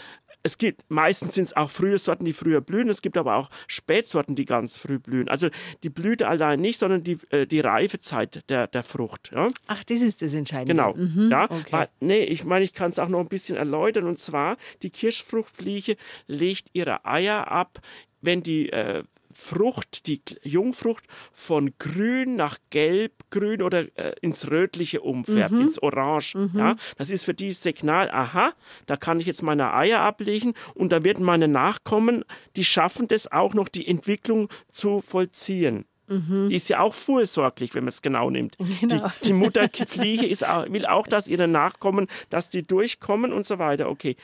es gibt meistens sind es auch frühe Sorten, die früher blühen. Es gibt aber auch Spätsorten, die ganz früh blühen. Also die Blüte allein nicht, sondern die, äh, die Reifezeit der, der Frucht. Ja? Ach, das ist das Entscheidende. Genau. Mhm, ja, okay. Weil, nee, ich meine, ich kann es auch noch ein bisschen erläutern. Und zwar, die Kirschfruchtfliege legt ihre Eier ab, wenn die äh, Frucht, die Jungfrucht von grün nach gelb, grün oder äh, ins rötliche umfärbt, mhm. ins Orange. Mhm. Ja, das ist für die Signal, aha, da kann ich jetzt meine Eier ablegen und da werden meine Nachkommen, die schaffen das auch noch, die Entwicklung zu vollziehen. Mhm. Die ist ja auch vorsorglich, wenn man es genau nimmt. Genau. Die, die Mutterfliege ist will auch, dass ihre Nachkommen, dass die durchkommen und so weiter. Okay.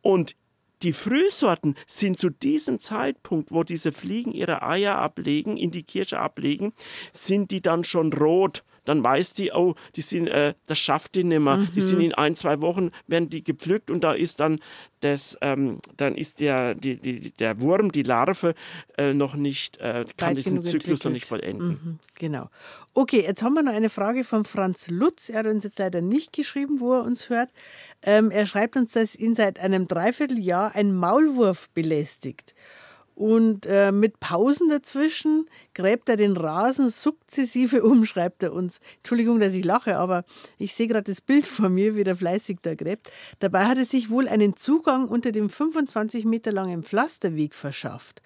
Und die Frühsorten sind zu diesem Zeitpunkt, wo diese Fliegen ihre Eier ablegen, in die Kirsche ablegen, sind die dann schon rot dann weiß die, oh, die sind, äh, das schafft die nimmer. Mhm. Die sind in ein, zwei Wochen, werden die gepflückt und da ist dann das, ähm, dann ist der, die, die, der Wurm, die Larve, äh, noch nicht, äh, kann Weit diesen Zyklus noch nicht vollenden. Mhm. Genau. Okay, jetzt haben wir noch eine Frage von Franz Lutz. Er hat uns jetzt leider nicht geschrieben, wo er uns hört. Ähm, er schreibt uns, dass ihn seit einem Dreivierteljahr ein Maulwurf belästigt. Und äh, mit Pausen dazwischen gräbt er den Rasen sukzessive um, schreibt er uns. Entschuldigung, dass ich lache, aber ich sehe gerade das Bild vor mir, wie der fleißig da gräbt. Dabei hat er sich wohl einen Zugang unter dem 25 Meter langen Pflasterweg verschafft.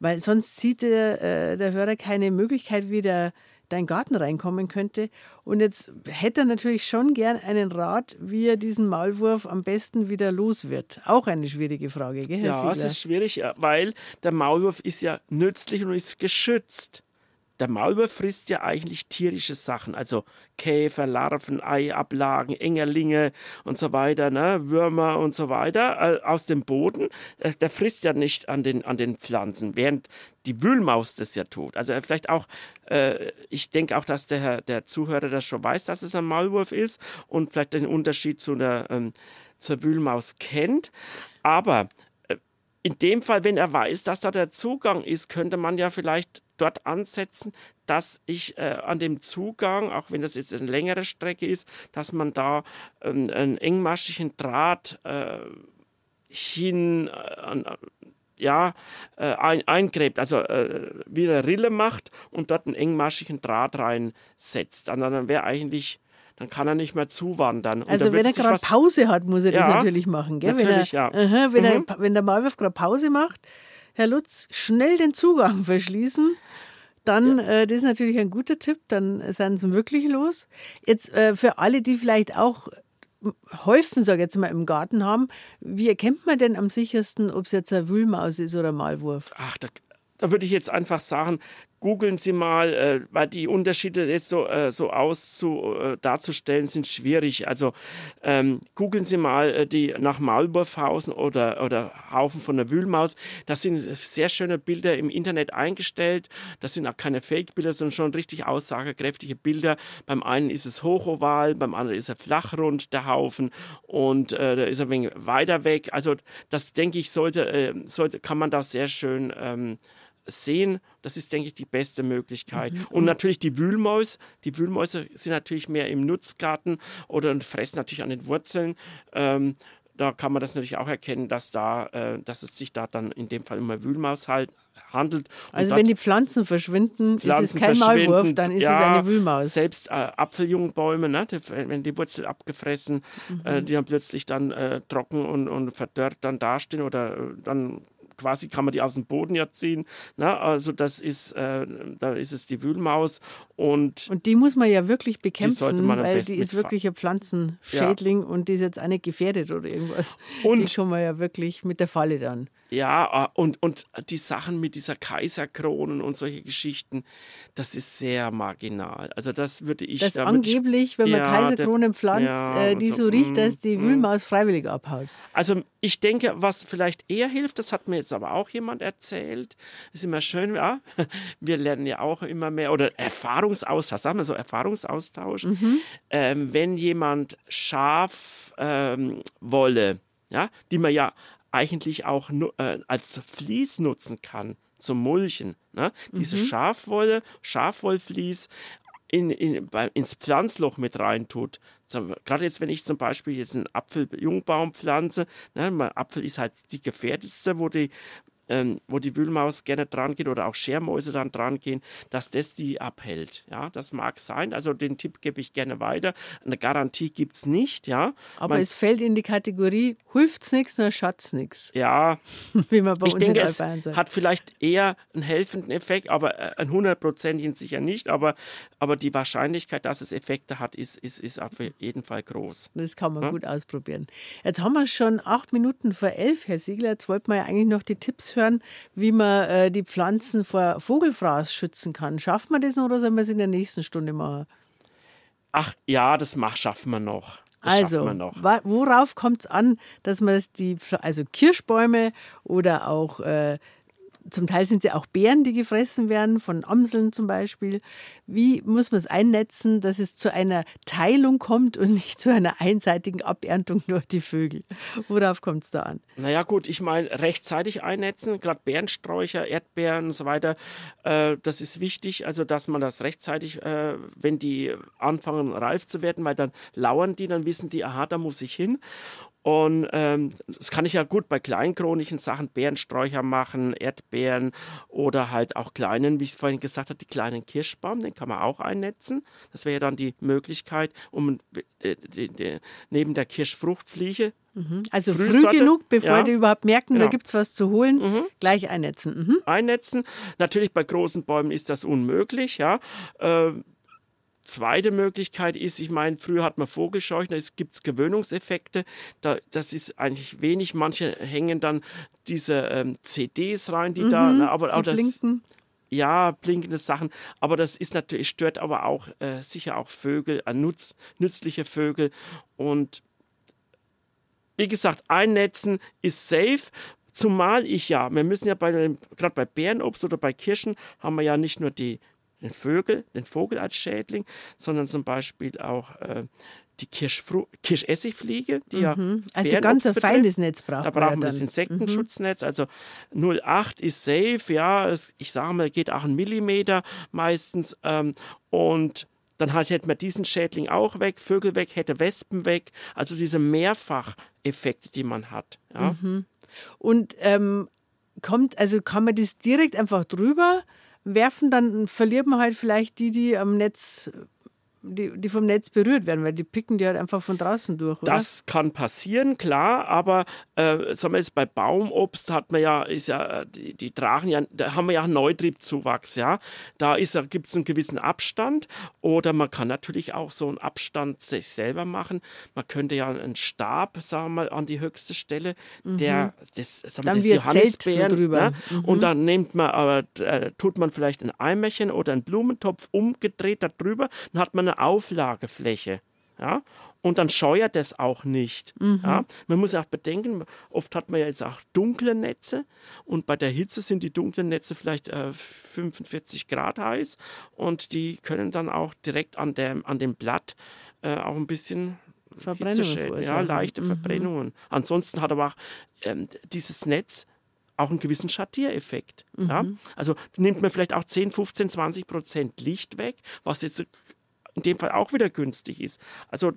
Weil sonst sieht der, äh, der Hörer keine Möglichkeit, wie der dein Garten reinkommen könnte. Und jetzt hätte er natürlich schon gern einen Rat, wie er diesen Maulwurf am besten wieder los wird. Auch eine schwierige Frage, gell, Herr Ja, Siegler? es ist schwierig, weil der Maulwurf ist ja nützlich und ist geschützt der Maulwurf frisst ja eigentlich tierische Sachen, also Käfer, Larven, Eiablagen, Engerlinge und so weiter, ne? Würmer und so weiter äh, aus dem Boden. Äh, der frisst ja nicht an den, an den Pflanzen, während die Wühlmaus das ja tut. Also äh, vielleicht auch, äh, ich denke auch, dass der, der Zuhörer das schon weiß, dass es ein Maulwurf ist und vielleicht den Unterschied zu einer, ähm, zur Wühlmaus kennt. Aber in dem Fall, wenn er weiß, dass da der Zugang ist, könnte man ja vielleicht dort ansetzen, dass ich äh, an dem Zugang, auch wenn das jetzt eine längere Strecke ist, dass man da ähm, einen engmaschigen Draht äh, hin äh, ja, äh, ein, eingräbt, also äh, wieder Rille macht und dort einen engmaschigen Draht reinsetzt. Und dann wäre eigentlich dann kann er nicht mehr zuwandern. also wenn er gerade Pause hat, muss er ja, das natürlich machen. Gell? Natürlich, wenn er, ja. Aha, wenn, mhm. er, wenn der Maulwurf gerade Pause macht, Herr Lutz, schnell den Zugang verschließen. Dann, ja. äh, das ist natürlich ein guter Tipp, dann sind sie wirklich los. Jetzt äh, für alle, die vielleicht auch Häufen, sage ich jetzt mal, im Garten haben, wie erkennt man denn am sichersten, ob es jetzt eine Wühlmaus ist oder ein Maulwurf? Ach, da, da würde ich jetzt einfach sagen, googeln Sie mal, äh, weil die Unterschiede jetzt so, äh, so auszu, äh, darzustellen sind schwierig. Also ähm, googeln Sie mal äh, die nach Maulwurfhausen oder, oder Haufen von der Wühlmaus. Das sind sehr schöne Bilder im Internet eingestellt. Das sind auch keine Fake-Bilder, sondern schon richtig aussagekräftige Bilder. Beim einen ist es hochoval, beim anderen ist er flachrund, der Haufen, und äh, da ist er ein wenig weiter weg. Also das denke ich, sollte, äh, sollte kann man da sehr schön ähm, sehen. Das ist, denke ich, die beste Möglichkeit. Mhm. Und natürlich die Wühlmäuse. Die Wühlmäuse sind natürlich mehr im Nutzgarten oder fressen natürlich an den Wurzeln. Ähm, da kann man das natürlich auch erkennen, dass, da, äh, dass es sich da dann in dem Fall um eine Wühlmaus halt, handelt. Und also wenn die Pflanzen verschwinden, Pflanzen ist es kein Maulwurf, dann ist ja, es eine Wühlmaus. Selbst äh, Apfeljungbäume, ne, die, wenn die Wurzel abgefressen, mhm. äh, die dann plötzlich dann äh, trocken und, und verdörrt dann dastehen oder äh, dann quasi kann man die aus dem Boden ja ziehen. Ne? Also das ist, äh, da ist es die Wühlmaus und und die muss man ja wirklich bekämpfen, die weil die ist wirklich ein Pflanzenschädling ja. und die ist jetzt auch nicht gefährdet oder irgendwas. Und die kann man ja wirklich mit der Falle dann. Ja, äh, und, und die Sachen mit dieser Kaiserkronen und solche Geschichten, das ist sehr marginal. Also das würde ich. Das angeblich, wenn man ja, Kaiserkronen pflanzt, ja, äh, die so, so riecht, dass die mm, mm. Wühlmaus freiwillig abhaut. Also ich denke, was vielleicht eher hilft, das hat mir jetzt aber auch jemand erzählt, ist immer schön, ja, wir lernen ja auch immer mehr, oder Erfahrungsaustausch, sagen wir so, Erfahrungsaustausch. Mhm. Ähm, wenn jemand scharf ähm, wolle, ja, die man ja eigentlich auch äh, als Vlies nutzen kann zum Mulchen. Ne? Diese mhm. Schafwolle, Schafwollvlies in, in, bei, ins Pflanzloch mit reintut. Gerade jetzt, wenn ich zum Beispiel jetzt einen Apfeljungbaum pflanze, ne, mein Apfel ist halt die gefährdetste, wo die ähm, wo die Wühlmaus gerne dran geht oder auch Schermäuse dann dran gehen, dass das die abhält. Ja, das mag sein. Also den Tipp gebe ich gerne weiter. Eine Garantie gibt es nicht, ja. Aber Man, es fällt in die Kategorie, hilft's nichts, dann schaut's nichts. Ja. Wie man bei ich uns denke, in es sagt. hat vielleicht eher einen helfenden Effekt, aber äh, einen hundertprozentigen sicher nicht. Aber, aber die Wahrscheinlichkeit, dass es Effekte hat, ist, ist, ist auf jeden Fall groß. Das kann man ja? gut ausprobieren. Jetzt haben wir schon acht Minuten vor elf, Herr Siegler. Jetzt wollten wir ja eigentlich noch die Tipps hören, wie man äh, die Pflanzen vor Vogelfraß schützen kann. Schafft man das noch oder sollen wir es in der nächsten Stunde machen? Ach ja, das mach, schaffen wir noch. Das also, worauf kommt es an, dass man die, also Kirschbäume oder auch äh, zum Teil sind sie auch Beeren, die gefressen werden, von Amseln zum Beispiel. Wie muss man es einnetzen, dass es zu einer Teilung kommt und nicht zu einer einseitigen Aberntung durch die Vögel? Worauf kommt es da an? Naja gut, ich meine, rechtzeitig einnetzen, gerade Beerensträucher, Erdbeeren und so weiter, äh, das ist wichtig, also dass man das rechtzeitig, äh, wenn die anfangen reif zu werden, weil dann lauern die, dann wissen die, aha, da muss ich hin. Und ähm, das kann ich ja gut bei kleinkronischen Sachen, Beerensträucher machen, Erdbeeren oder halt auch kleinen, wie ich es vorhin gesagt habe, die kleinen Kirschbaum, den kann man auch einnetzen. Das wäre dann die Möglichkeit, um äh, neben der Kirschfruchtfliege. Mhm. Also früh genug, bevor ja, die überhaupt merken, genau. da gibt es was zu holen, mhm. gleich einnetzen. Mhm. Einnetzen. Natürlich bei großen Bäumen ist das unmöglich, ja. Äh, Zweite Möglichkeit ist, ich meine, früher hat man Vogelscheuchen, da gibt es Gewöhnungseffekte. Da, das ist eigentlich wenig. Manche hängen dann diese ähm, CDs rein, die mhm, da, ne, aber auch das. Blinken. Ja, blinkende Sachen. Aber das ist natürlich, stört aber auch äh, sicher auch Vögel, äh, nutz, nützliche Vögel. Und wie gesagt, einnetzen ist safe. Zumal ich ja, wir müssen ja bei, gerade bei Bärenobst oder bei Kirschen haben wir ja nicht nur die den Vögel, den Vogel als Schädling, sondern zum Beispiel auch äh, die Kirschfru Kirschessigfliege, die mhm. ja also ganz ein feines Netz braucht. Da brauchen wir das Insektenschutznetz. Mhm. Also 0,8 ist safe, ja. Ich sage mal, geht auch ein Millimeter meistens. Ähm, und dann halt hätte man diesen Schädling auch weg, Vögel weg, hätte Wespen weg. Also diese Mehrfacheffekte, die man hat. Ja. Mhm. Und ähm, kommt, also kann man das direkt einfach drüber werfen, dann verliert man halt vielleicht die, die am Netz die, die vom Netz berührt werden, weil die picken die halt einfach von draußen durch, oder? Das kann passieren, klar, aber äh, sagen wir jetzt bei Baumobst hat man ja, ist ja, die, die tragen ja, da haben wir ja Neutriebzuwachs, ja. Da gibt es einen gewissen Abstand oder man kann natürlich auch so einen Abstand sich selber machen. Man könnte ja einen Stab, sagen wir mal, an die höchste Stelle, mhm. der das, sagen wir, das Johannisbeeren, so drüber. Ne? Mhm. und dann nimmt man, aber äh, tut man vielleicht ein Eimerchen oder einen Blumentopf umgedreht darüber, dann hat man eine Auflagefläche. Ja? Und dann scheuert es auch nicht. Mhm. Ja? Man muss auch bedenken, oft hat man ja jetzt auch dunkle Netze und bei der Hitze sind die dunklen Netze vielleicht äh, 45 Grad heiß und die können dann auch direkt an dem, an dem Blatt äh, auch ein bisschen Verbrennungen ja, leichte mhm. Verbrennungen. Ansonsten hat aber auch ähm, dieses Netz auch einen gewissen Schattiereffekt. Mhm. Ja? Also nimmt man vielleicht auch 10, 15, 20 Prozent Licht weg, was jetzt in dem Fall auch wieder günstig ist. Also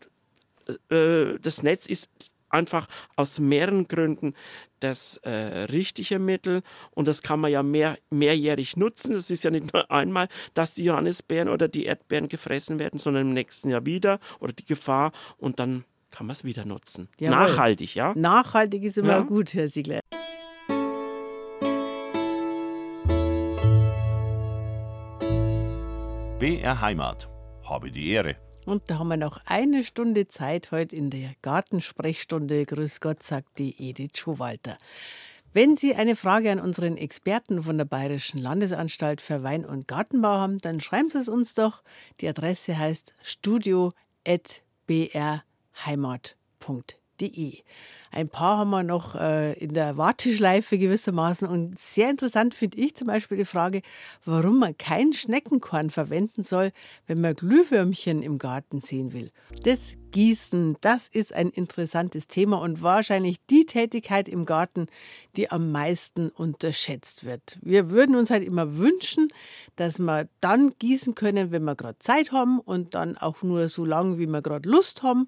äh, das Netz ist einfach aus mehreren Gründen das äh, richtige Mittel und das kann man ja mehr, mehrjährig nutzen. Das ist ja nicht nur einmal, dass die Johannisbeeren oder die Erdbeeren gefressen werden, sondern im nächsten Jahr wieder oder die Gefahr und dann kann man es wieder nutzen. Jawohl. Nachhaltig, ja? Nachhaltig ist immer ja? gut, Herr Siegler. BR Heimat habe die Ehre. Und da haben wir noch eine Stunde Zeit heute in der Gartensprechstunde. Grüß Gott, sagt die Edith Schowalter. Wenn Sie eine Frage an unseren Experten von der Bayerischen Landesanstalt für Wein- und Gartenbau haben, dann schreiben Sie es uns doch. Die Adresse heißt studio.brheimat.de. Ein paar haben wir noch äh, in der Warteschleife gewissermaßen. Und sehr interessant finde ich zum Beispiel die Frage, warum man kein Schneckenkorn verwenden soll, wenn man Glühwürmchen im Garten sehen will. Das Gießen, das ist ein interessantes Thema und wahrscheinlich die Tätigkeit im Garten, die am meisten unterschätzt wird. Wir würden uns halt immer wünschen, dass wir dann gießen können, wenn wir gerade Zeit haben und dann auch nur so lange, wie wir gerade Lust haben.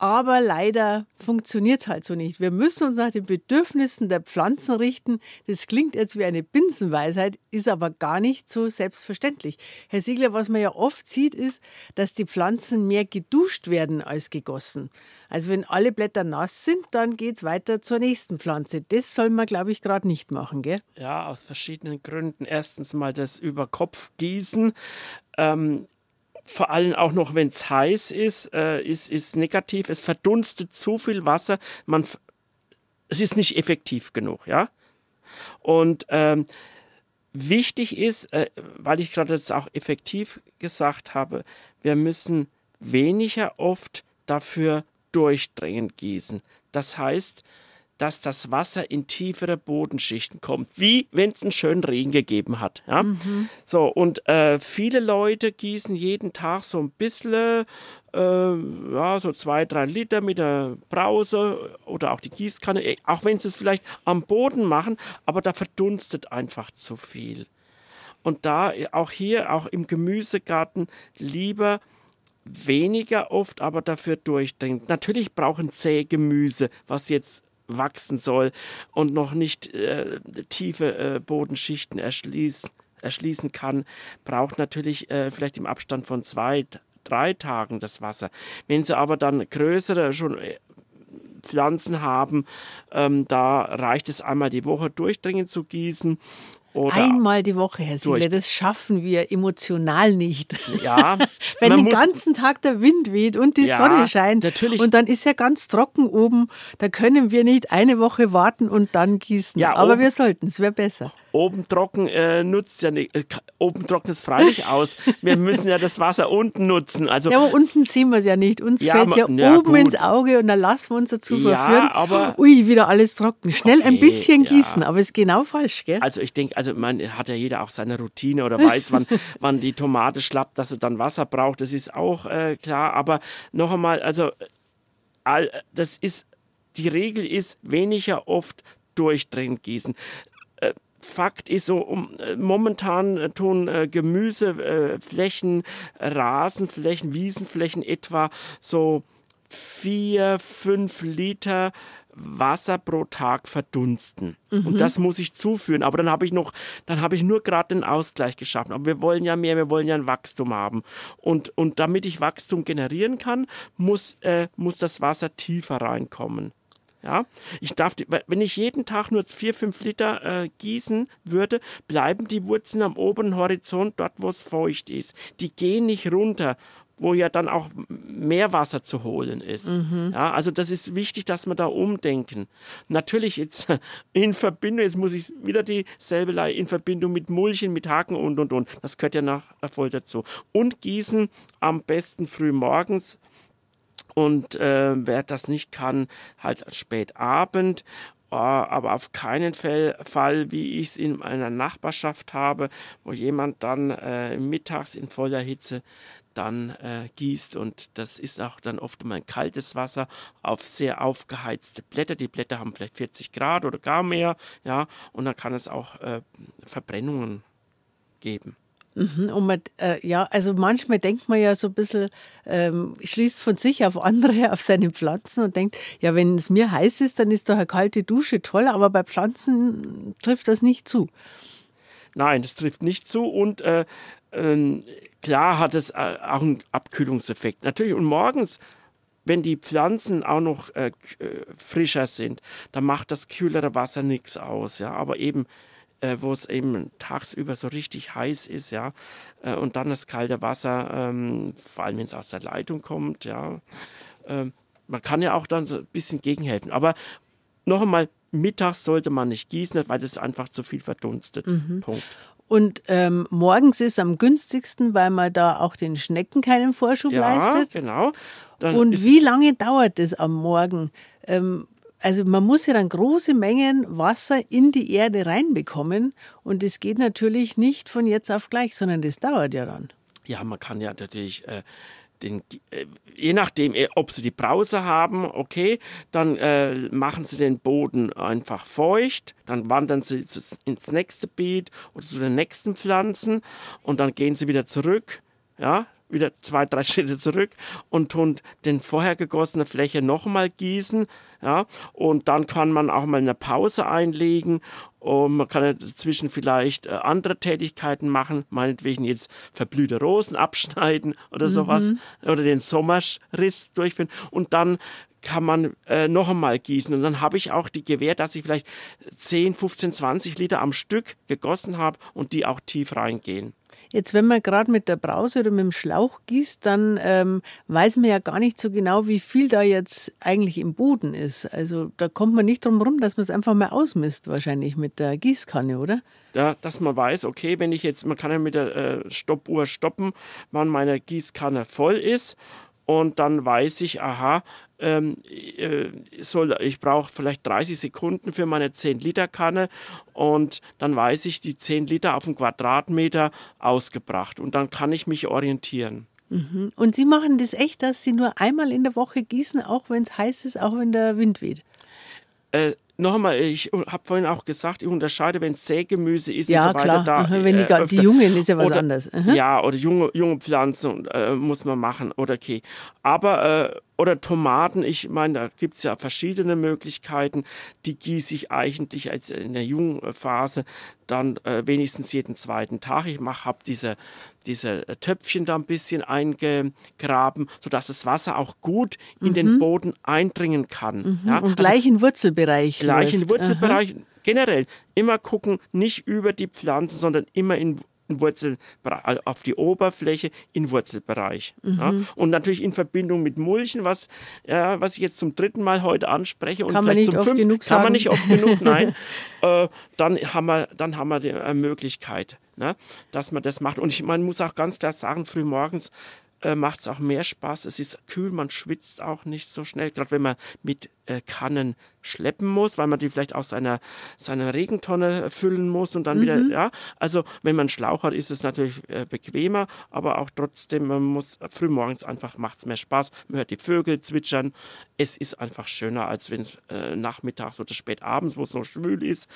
Aber leider funktioniert es halt so nicht. Wir müssen uns nach den Bedürfnissen der Pflanzen richten. Das klingt jetzt wie eine Binsenweisheit, ist aber gar nicht so selbstverständlich. Herr Siegler, was man ja oft sieht, ist, dass die Pflanzen mehr geduscht werden als gegossen. Also wenn alle Blätter nass sind, dann geht es weiter zur nächsten Pflanze. Das soll man, glaube ich, gerade nicht machen, gell? Ja, aus verschiedenen Gründen. Erstens mal das Überkopfgießen. Ähm, vor allem auch noch, wenn es heiß ist, äh, ist, ist negativ. Es verdunstet zu viel Wasser. Man, es ist nicht effektiv genug, ja. Und ähm, wichtig ist, äh, weil ich gerade das auch effektiv gesagt habe, wir müssen weniger oft dafür durchdringend gießen. Das heißt, dass das Wasser in tiefere Bodenschichten kommt, wie wenn es einen schönen Regen gegeben hat. Ja? Mhm. So, und äh, viele Leute gießen jeden Tag so ein bisschen, äh, ja, so zwei, drei Liter mit der Brause oder auch die Gießkanne, äh, auch wenn sie es vielleicht am Boden machen, aber da verdunstet einfach zu viel. Und da äh, auch hier, auch im Gemüsegarten, lieber weniger oft, aber dafür durchdringend. Natürlich brauchen zäh Gemüse, was jetzt wachsen soll und noch nicht äh, tiefe äh, Bodenschichten erschließen, erschließen kann, braucht natürlich äh, vielleicht im Abstand von zwei, drei Tagen das Wasser. Wenn sie aber dann größere schon äh, Pflanzen haben, ähm, da reicht es einmal die Woche durchdringend zu gießen oder Einmal die Woche, Herr Siegler, das schaffen wir emotional nicht. Ja. Wenn den ganzen Tag der Wind weht und die ja, Sonne scheint natürlich. und dann ist ja ganz trocken oben, da können wir nicht eine Woche warten und dann gießen. Ja, Aber wir sollten, es wäre besser. Oben trocken äh, nutzt ja nicht, äh, oben trocknet es freilich aus. Wir müssen ja das Wasser unten nutzen. Also, ja, aber unten sehen wir es ja nicht. Uns ja, fällt es ja, ja, oben gut. ins Auge und dann lassen wir uns dazu ja, verführen. Aber, Ui, wieder alles trocken. Schnell okay, ein bisschen gießen, aber es ist genau falsch, gell? Also ich denke, also man hat ja jeder auch seine Routine oder weiß, wann, wann die Tomate schlappt, dass er dann Wasser braucht. Das ist auch äh, klar. Aber noch einmal, also all, das ist die Regel ist weniger oft durchdrehen gießen. Fakt ist so, um, äh, momentan äh, tun äh, Gemüseflächen, äh, Rasenflächen, Wiesenflächen etwa so vier, fünf Liter Wasser pro Tag verdunsten. Mhm. Und das muss ich zuführen. Aber dann habe ich noch, dann habe ich nur gerade den Ausgleich geschaffen. Aber wir wollen ja mehr, wir wollen ja ein Wachstum haben. Und, und damit ich Wachstum generieren kann, muss, äh, muss das Wasser tiefer reinkommen. Ja, ich darf, wenn ich jeden Tag nur vier, fünf Liter äh, gießen würde, bleiben die Wurzeln am oberen Horizont, dort wo es feucht ist. Die gehen nicht runter, wo ja dann auch mehr Wasser zu holen ist. Mhm. Ja, also das ist wichtig, dass wir da umdenken. Natürlich jetzt in Verbindung, jetzt muss ich wieder dieselbe Leihe in Verbindung mit Mulchen, mit Haken und und und. Das gehört ja nach Erfolg dazu. Und gießen am besten früh morgens und äh, wer das nicht kann, halt spät Abend. Uh, aber auf keinen Fall, wie ich es in einer Nachbarschaft habe, wo jemand dann äh, mittags in voller Hitze dann äh, gießt und das ist auch dann oft mal kaltes Wasser auf sehr aufgeheizte Blätter. Die Blätter haben vielleicht 40 Grad oder gar mehr, ja, und dann kann es auch äh, Verbrennungen geben. Mhm, und man, äh, ja, also manchmal denkt man ja so ein bisschen, ähm, schließt von sich auf andere, auf seine Pflanzen und denkt, ja, wenn es mir heiß ist, dann ist doch eine kalte Dusche toll, aber bei Pflanzen trifft das nicht zu. Nein, das trifft nicht zu und äh, äh, klar hat es äh, auch einen Abkühlungseffekt. Natürlich und morgens wenn die Pflanzen auch noch äh, äh, frischer sind, dann macht das kühlere Wasser nichts aus. Ja? Aber eben äh, wo es eben tagsüber so richtig heiß ist, ja, äh, und dann das kalte Wasser, ähm, vor allem wenn es aus der Leitung kommt, ja. Ähm, man kann ja auch dann so ein bisschen gegenhelfen. Aber noch einmal, mittags sollte man nicht gießen, weil das einfach zu viel verdunstet. Mhm. Punkt. Und ähm, morgens ist am günstigsten, weil man da auch den Schnecken keinen Vorschub ja, leistet. genau. Dann und wie lange dauert es am Morgen? Ähm, also man muss ja dann große Mengen Wasser in die Erde reinbekommen und das geht natürlich nicht von jetzt auf gleich, sondern das dauert ja dann. Ja, man kann ja natürlich äh, den, äh, je nachdem, äh, ob sie die Brause haben, okay, dann äh, machen sie den Boden einfach feucht, dann wandern sie ins nächste Beet oder zu den nächsten Pflanzen und dann gehen sie wieder zurück, ja, wieder zwei, drei Schritte zurück und tun den vorher gegossene Fläche nochmal gießen. Ja, und dann kann man auch mal eine Pause einlegen und man kann dazwischen vielleicht äh, andere Tätigkeiten machen, meinetwegen jetzt verblühte Rosen abschneiden oder mhm. sowas oder den Sommerriss durchführen und dann kann man äh, noch einmal gießen. Und dann habe ich auch die Gewähr, dass ich vielleicht 10, 15, 20 Liter am Stück gegossen habe und die auch tief reingehen. Jetzt, wenn man gerade mit der Brause oder mit dem Schlauch gießt, dann ähm, weiß man ja gar nicht so genau, wie viel da jetzt eigentlich im Boden ist. Also da kommt man nicht drum herum, dass man es einfach mal ausmisst, wahrscheinlich mit der Gießkanne, oder? Ja, dass man weiß, okay, wenn ich jetzt, man kann ja mit der äh, Stoppuhr stoppen, wann meine Gießkanne voll ist. Und dann weiß ich, aha, ähm, äh, soll, ich brauche vielleicht 30 Sekunden für meine 10 Liter Kanne und dann weiß ich die 10 Liter auf einen Quadratmeter ausgebracht und dann kann ich mich orientieren. Mhm. Und Sie machen das echt, dass Sie nur einmal in der Woche gießen, auch wenn es heiß ist, auch wenn der Wind weht? Äh, noch einmal, ich habe vorhin auch gesagt, ich unterscheide, wenn es Sägemüse ist ja, und so weiter. Klar. Da, wenn die, äh, die Jungen ist ja was oder, anderes. Aha. Ja, oder junge, junge Pflanzen äh, muss man machen. Oder okay. Aber äh, oder Tomaten, ich meine, da gibt es ja verschiedene Möglichkeiten. Die gieße ich eigentlich als in der jungen Phase dann äh, wenigstens jeden zweiten Tag. Ich mache, habe diese, diese Töpfchen da ein bisschen eingegraben, sodass das Wasser auch gut in mhm. den Boden eindringen kann. Mhm. Ja? Und also, gleich im Wurzelbereich. Gleich läuft. im Wurzelbereich. Aha. Generell immer gucken, nicht über die Pflanzen, sondern immer in Wurzel, also auf die Oberfläche in Wurzelbereich. Mhm. Ja. Und natürlich in Verbindung mit Mulchen, was, ja, was ich jetzt zum dritten Mal heute anspreche kann und vielleicht zum fünften kann sagen. man nicht oft genug, nein. äh, dann haben wir, dann haben wir die äh, Möglichkeit, ne, dass man das macht. Und ich, man muss auch ganz klar sagen, früh morgens äh, macht es auch mehr Spaß. Es ist kühl, man schwitzt auch nicht so schnell, gerade wenn man mit äh, Kannen schleppen muss, weil man die vielleicht aus seiner, seiner Regentonne füllen muss und dann mhm. wieder, ja. Also wenn man einen Schlauch hat, ist es natürlich äh, bequemer, aber auch trotzdem, man muss frühmorgens einfach, macht es mehr Spaß. Man hört die Vögel zwitschern. Es ist einfach schöner, als wenn es äh, nachmittags oder spät abends, wo es noch schwül ist.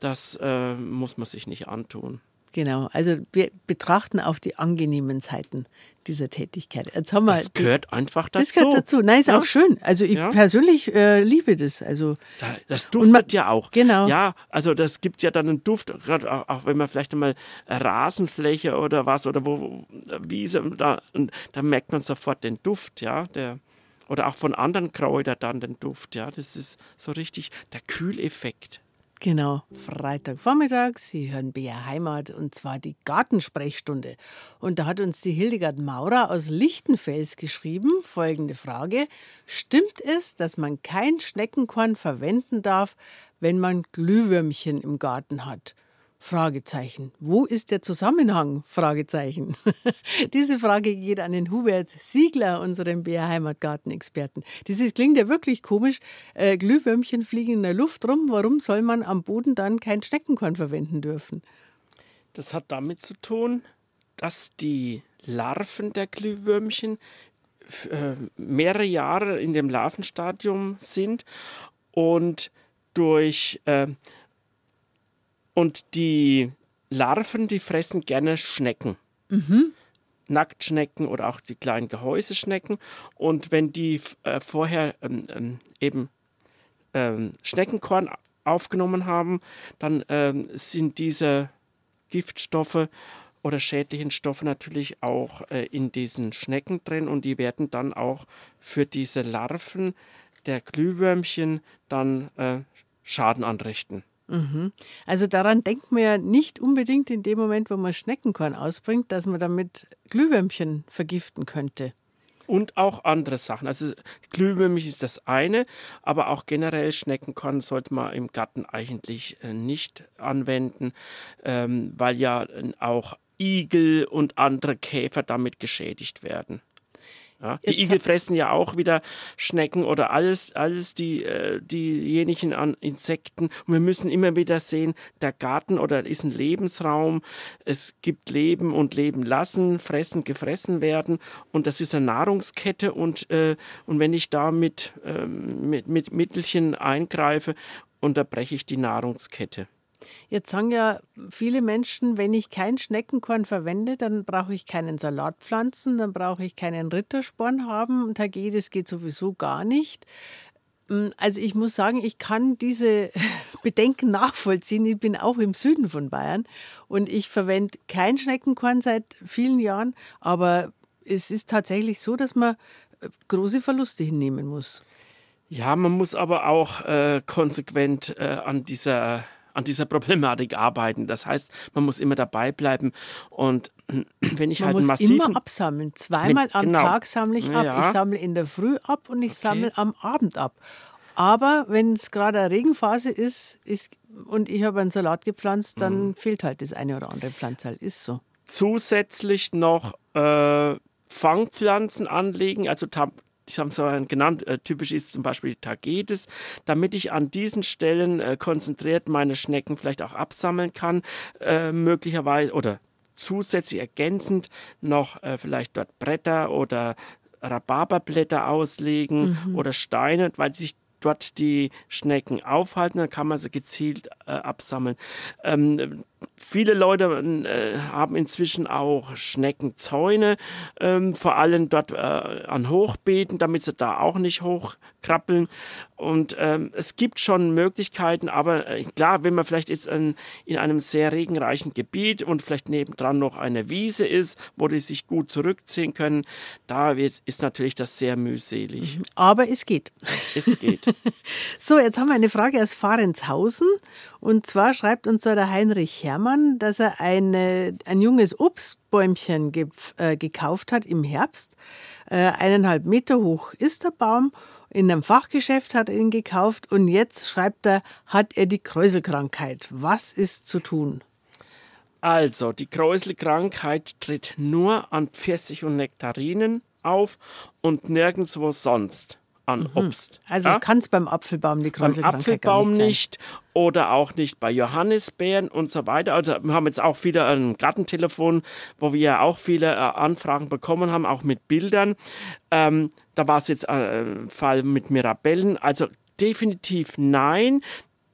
Das äh, muss man sich nicht antun. Genau, also wir betrachten auch die angenehmen Zeiten dieser Tätigkeit. Jetzt haben wir das gehört einfach dazu. Das gehört dazu. Nein, ist ja. auch schön. Also ich ja. persönlich äh, liebe das. Also das duftet man, ja auch. Genau. Ja, also das gibt ja dann einen Duft, gerade auch, auch, wenn man vielleicht einmal Rasenfläche oder was oder wo Wiese, da, da merkt man sofort den Duft, ja, der oder auch von anderen Kräutern dann den Duft, ja. Das ist so richtig der Kühleffekt. Genau, Freitagvormittag. Sie hören BR Heimat und zwar die Gartensprechstunde. Und da hat uns die Hildegard Maurer aus Lichtenfels geschrieben. Folgende Frage. Stimmt es, dass man kein Schneckenkorn verwenden darf, wenn man Glühwürmchen im Garten hat? Fragezeichen. Wo ist der Zusammenhang? Fragezeichen. Diese Frage geht an den Hubert Siegler, unseren BR Heimatgarten-Experten. Dieses klingt ja wirklich komisch. Äh, Glühwürmchen fliegen in der Luft rum. Warum soll man am Boden dann kein Schneckenkorn verwenden dürfen? Das hat damit zu tun, dass die Larven der Glühwürmchen äh, mehrere Jahre in dem Larvenstadium sind und durch äh, und die Larven, die fressen gerne Schnecken. Mhm. Nacktschnecken oder auch die kleinen Gehäuseschnecken. Und wenn die äh, vorher ähm, ähm, eben ähm, Schneckenkorn aufgenommen haben, dann ähm, sind diese Giftstoffe oder schädlichen Stoffe natürlich auch äh, in diesen Schnecken drin und die werden dann auch für diese Larven der Glühwürmchen dann äh, Schaden anrichten. Mhm. Also daran denkt man ja nicht unbedingt in dem Moment, wo man Schneckenkorn ausbringt, dass man damit Glühwürmchen vergiften könnte. Und auch andere Sachen. Also Glühwürmchen ist das eine, aber auch generell Schneckenkorn sollte man im Garten eigentlich äh, nicht anwenden, ähm, weil ja auch Igel und andere Käfer damit geschädigt werden. Ja, die Igel fressen ja auch wieder Schnecken oder alles, alles die, äh, diejenigen an Insekten. Und wir müssen immer wieder sehen, der Garten oder ist ein Lebensraum. Es gibt Leben und Leben lassen, fressen, gefressen werden. Und das ist eine Nahrungskette. Und, äh, und wenn ich da mit, äh, mit, mit Mittelchen eingreife, unterbreche ich die Nahrungskette. Jetzt sagen ja viele Menschen, wenn ich kein Schneckenkorn verwende, dann brauche ich keinen Salat pflanzen, dann brauche ich keinen Rittersporn haben und Hage, das geht sowieso gar nicht. Hm, also ich muss sagen, ich kann diese Bedenken nachvollziehen. Ich bin auch im Süden von Bayern und ich verwende kein Schneckenkorn seit vielen Jahren, aber es ist tatsächlich so, dass man äh, große Verluste hinnehmen muss. Ja, man muss aber auch äh, konsequent äh, an dieser an dieser Problematik arbeiten. Das heißt, man muss immer dabei bleiben und wenn ich man halt muss massiven immer absammeln. Zweimal am genau. Tag sammle ich ab. Ja. Ich sammle in der Früh ab und ich okay. sammle am Abend ab. Aber wenn es gerade eine Regenphase ist, ist und ich habe einen Salat gepflanzt, dann mhm. fehlt halt das eine oder andere Pflanzteil. Ist so. Zusätzlich noch äh, Fangpflanzen anlegen, also ich habe es genannt, äh, typisch ist zum Beispiel Tagetes, damit ich an diesen Stellen äh, konzentriert meine Schnecken vielleicht auch absammeln kann, äh, möglicherweise oder zusätzlich ergänzend noch äh, vielleicht dort Bretter oder Rhabarberblätter auslegen mhm. oder Steine, weil sich dort die Schnecken aufhalten, dann kann man sie gezielt äh, absammeln. Ähm, viele Leute äh, haben inzwischen auch Schneckenzäune, ähm, vor allem dort äh, an Hochbeeten, damit sie da auch nicht hochkrabbeln. Und ähm, es gibt schon Möglichkeiten, aber äh, klar, wenn man vielleicht jetzt in, in einem sehr regenreichen Gebiet und vielleicht nebendran noch eine Wiese ist, wo die sich gut zurückziehen können, da ist, ist natürlich das sehr mühselig. Aber es geht. Es geht. so, jetzt haben wir eine Frage aus Fahrenshausen. Und zwar schreibt uns da der Heinrich Herrmann, dass er eine, ein junges Obstbäumchen ge, äh, gekauft hat im Herbst. Äh, eineinhalb Meter hoch ist der Baum. In einem Fachgeschäft hat er ihn gekauft und jetzt schreibt er, hat er die Kräuselkrankheit. Was ist zu tun? Also, die Kräuselkrankheit tritt nur an Pfirsich und Nektarinen auf und nirgendwo sonst an mhm. Obst. Also ja? kann es beim Apfelbaum die Beim Apfelbaum nicht, nicht, oder auch nicht bei Johannisbeeren und so weiter. Also wir haben jetzt auch wieder ein Gartentelefon, wo wir ja auch viele äh, Anfragen bekommen haben, auch mit Bildern. Ähm, da war es jetzt ein äh, Fall mit Mirabellen. Also definitiv nein.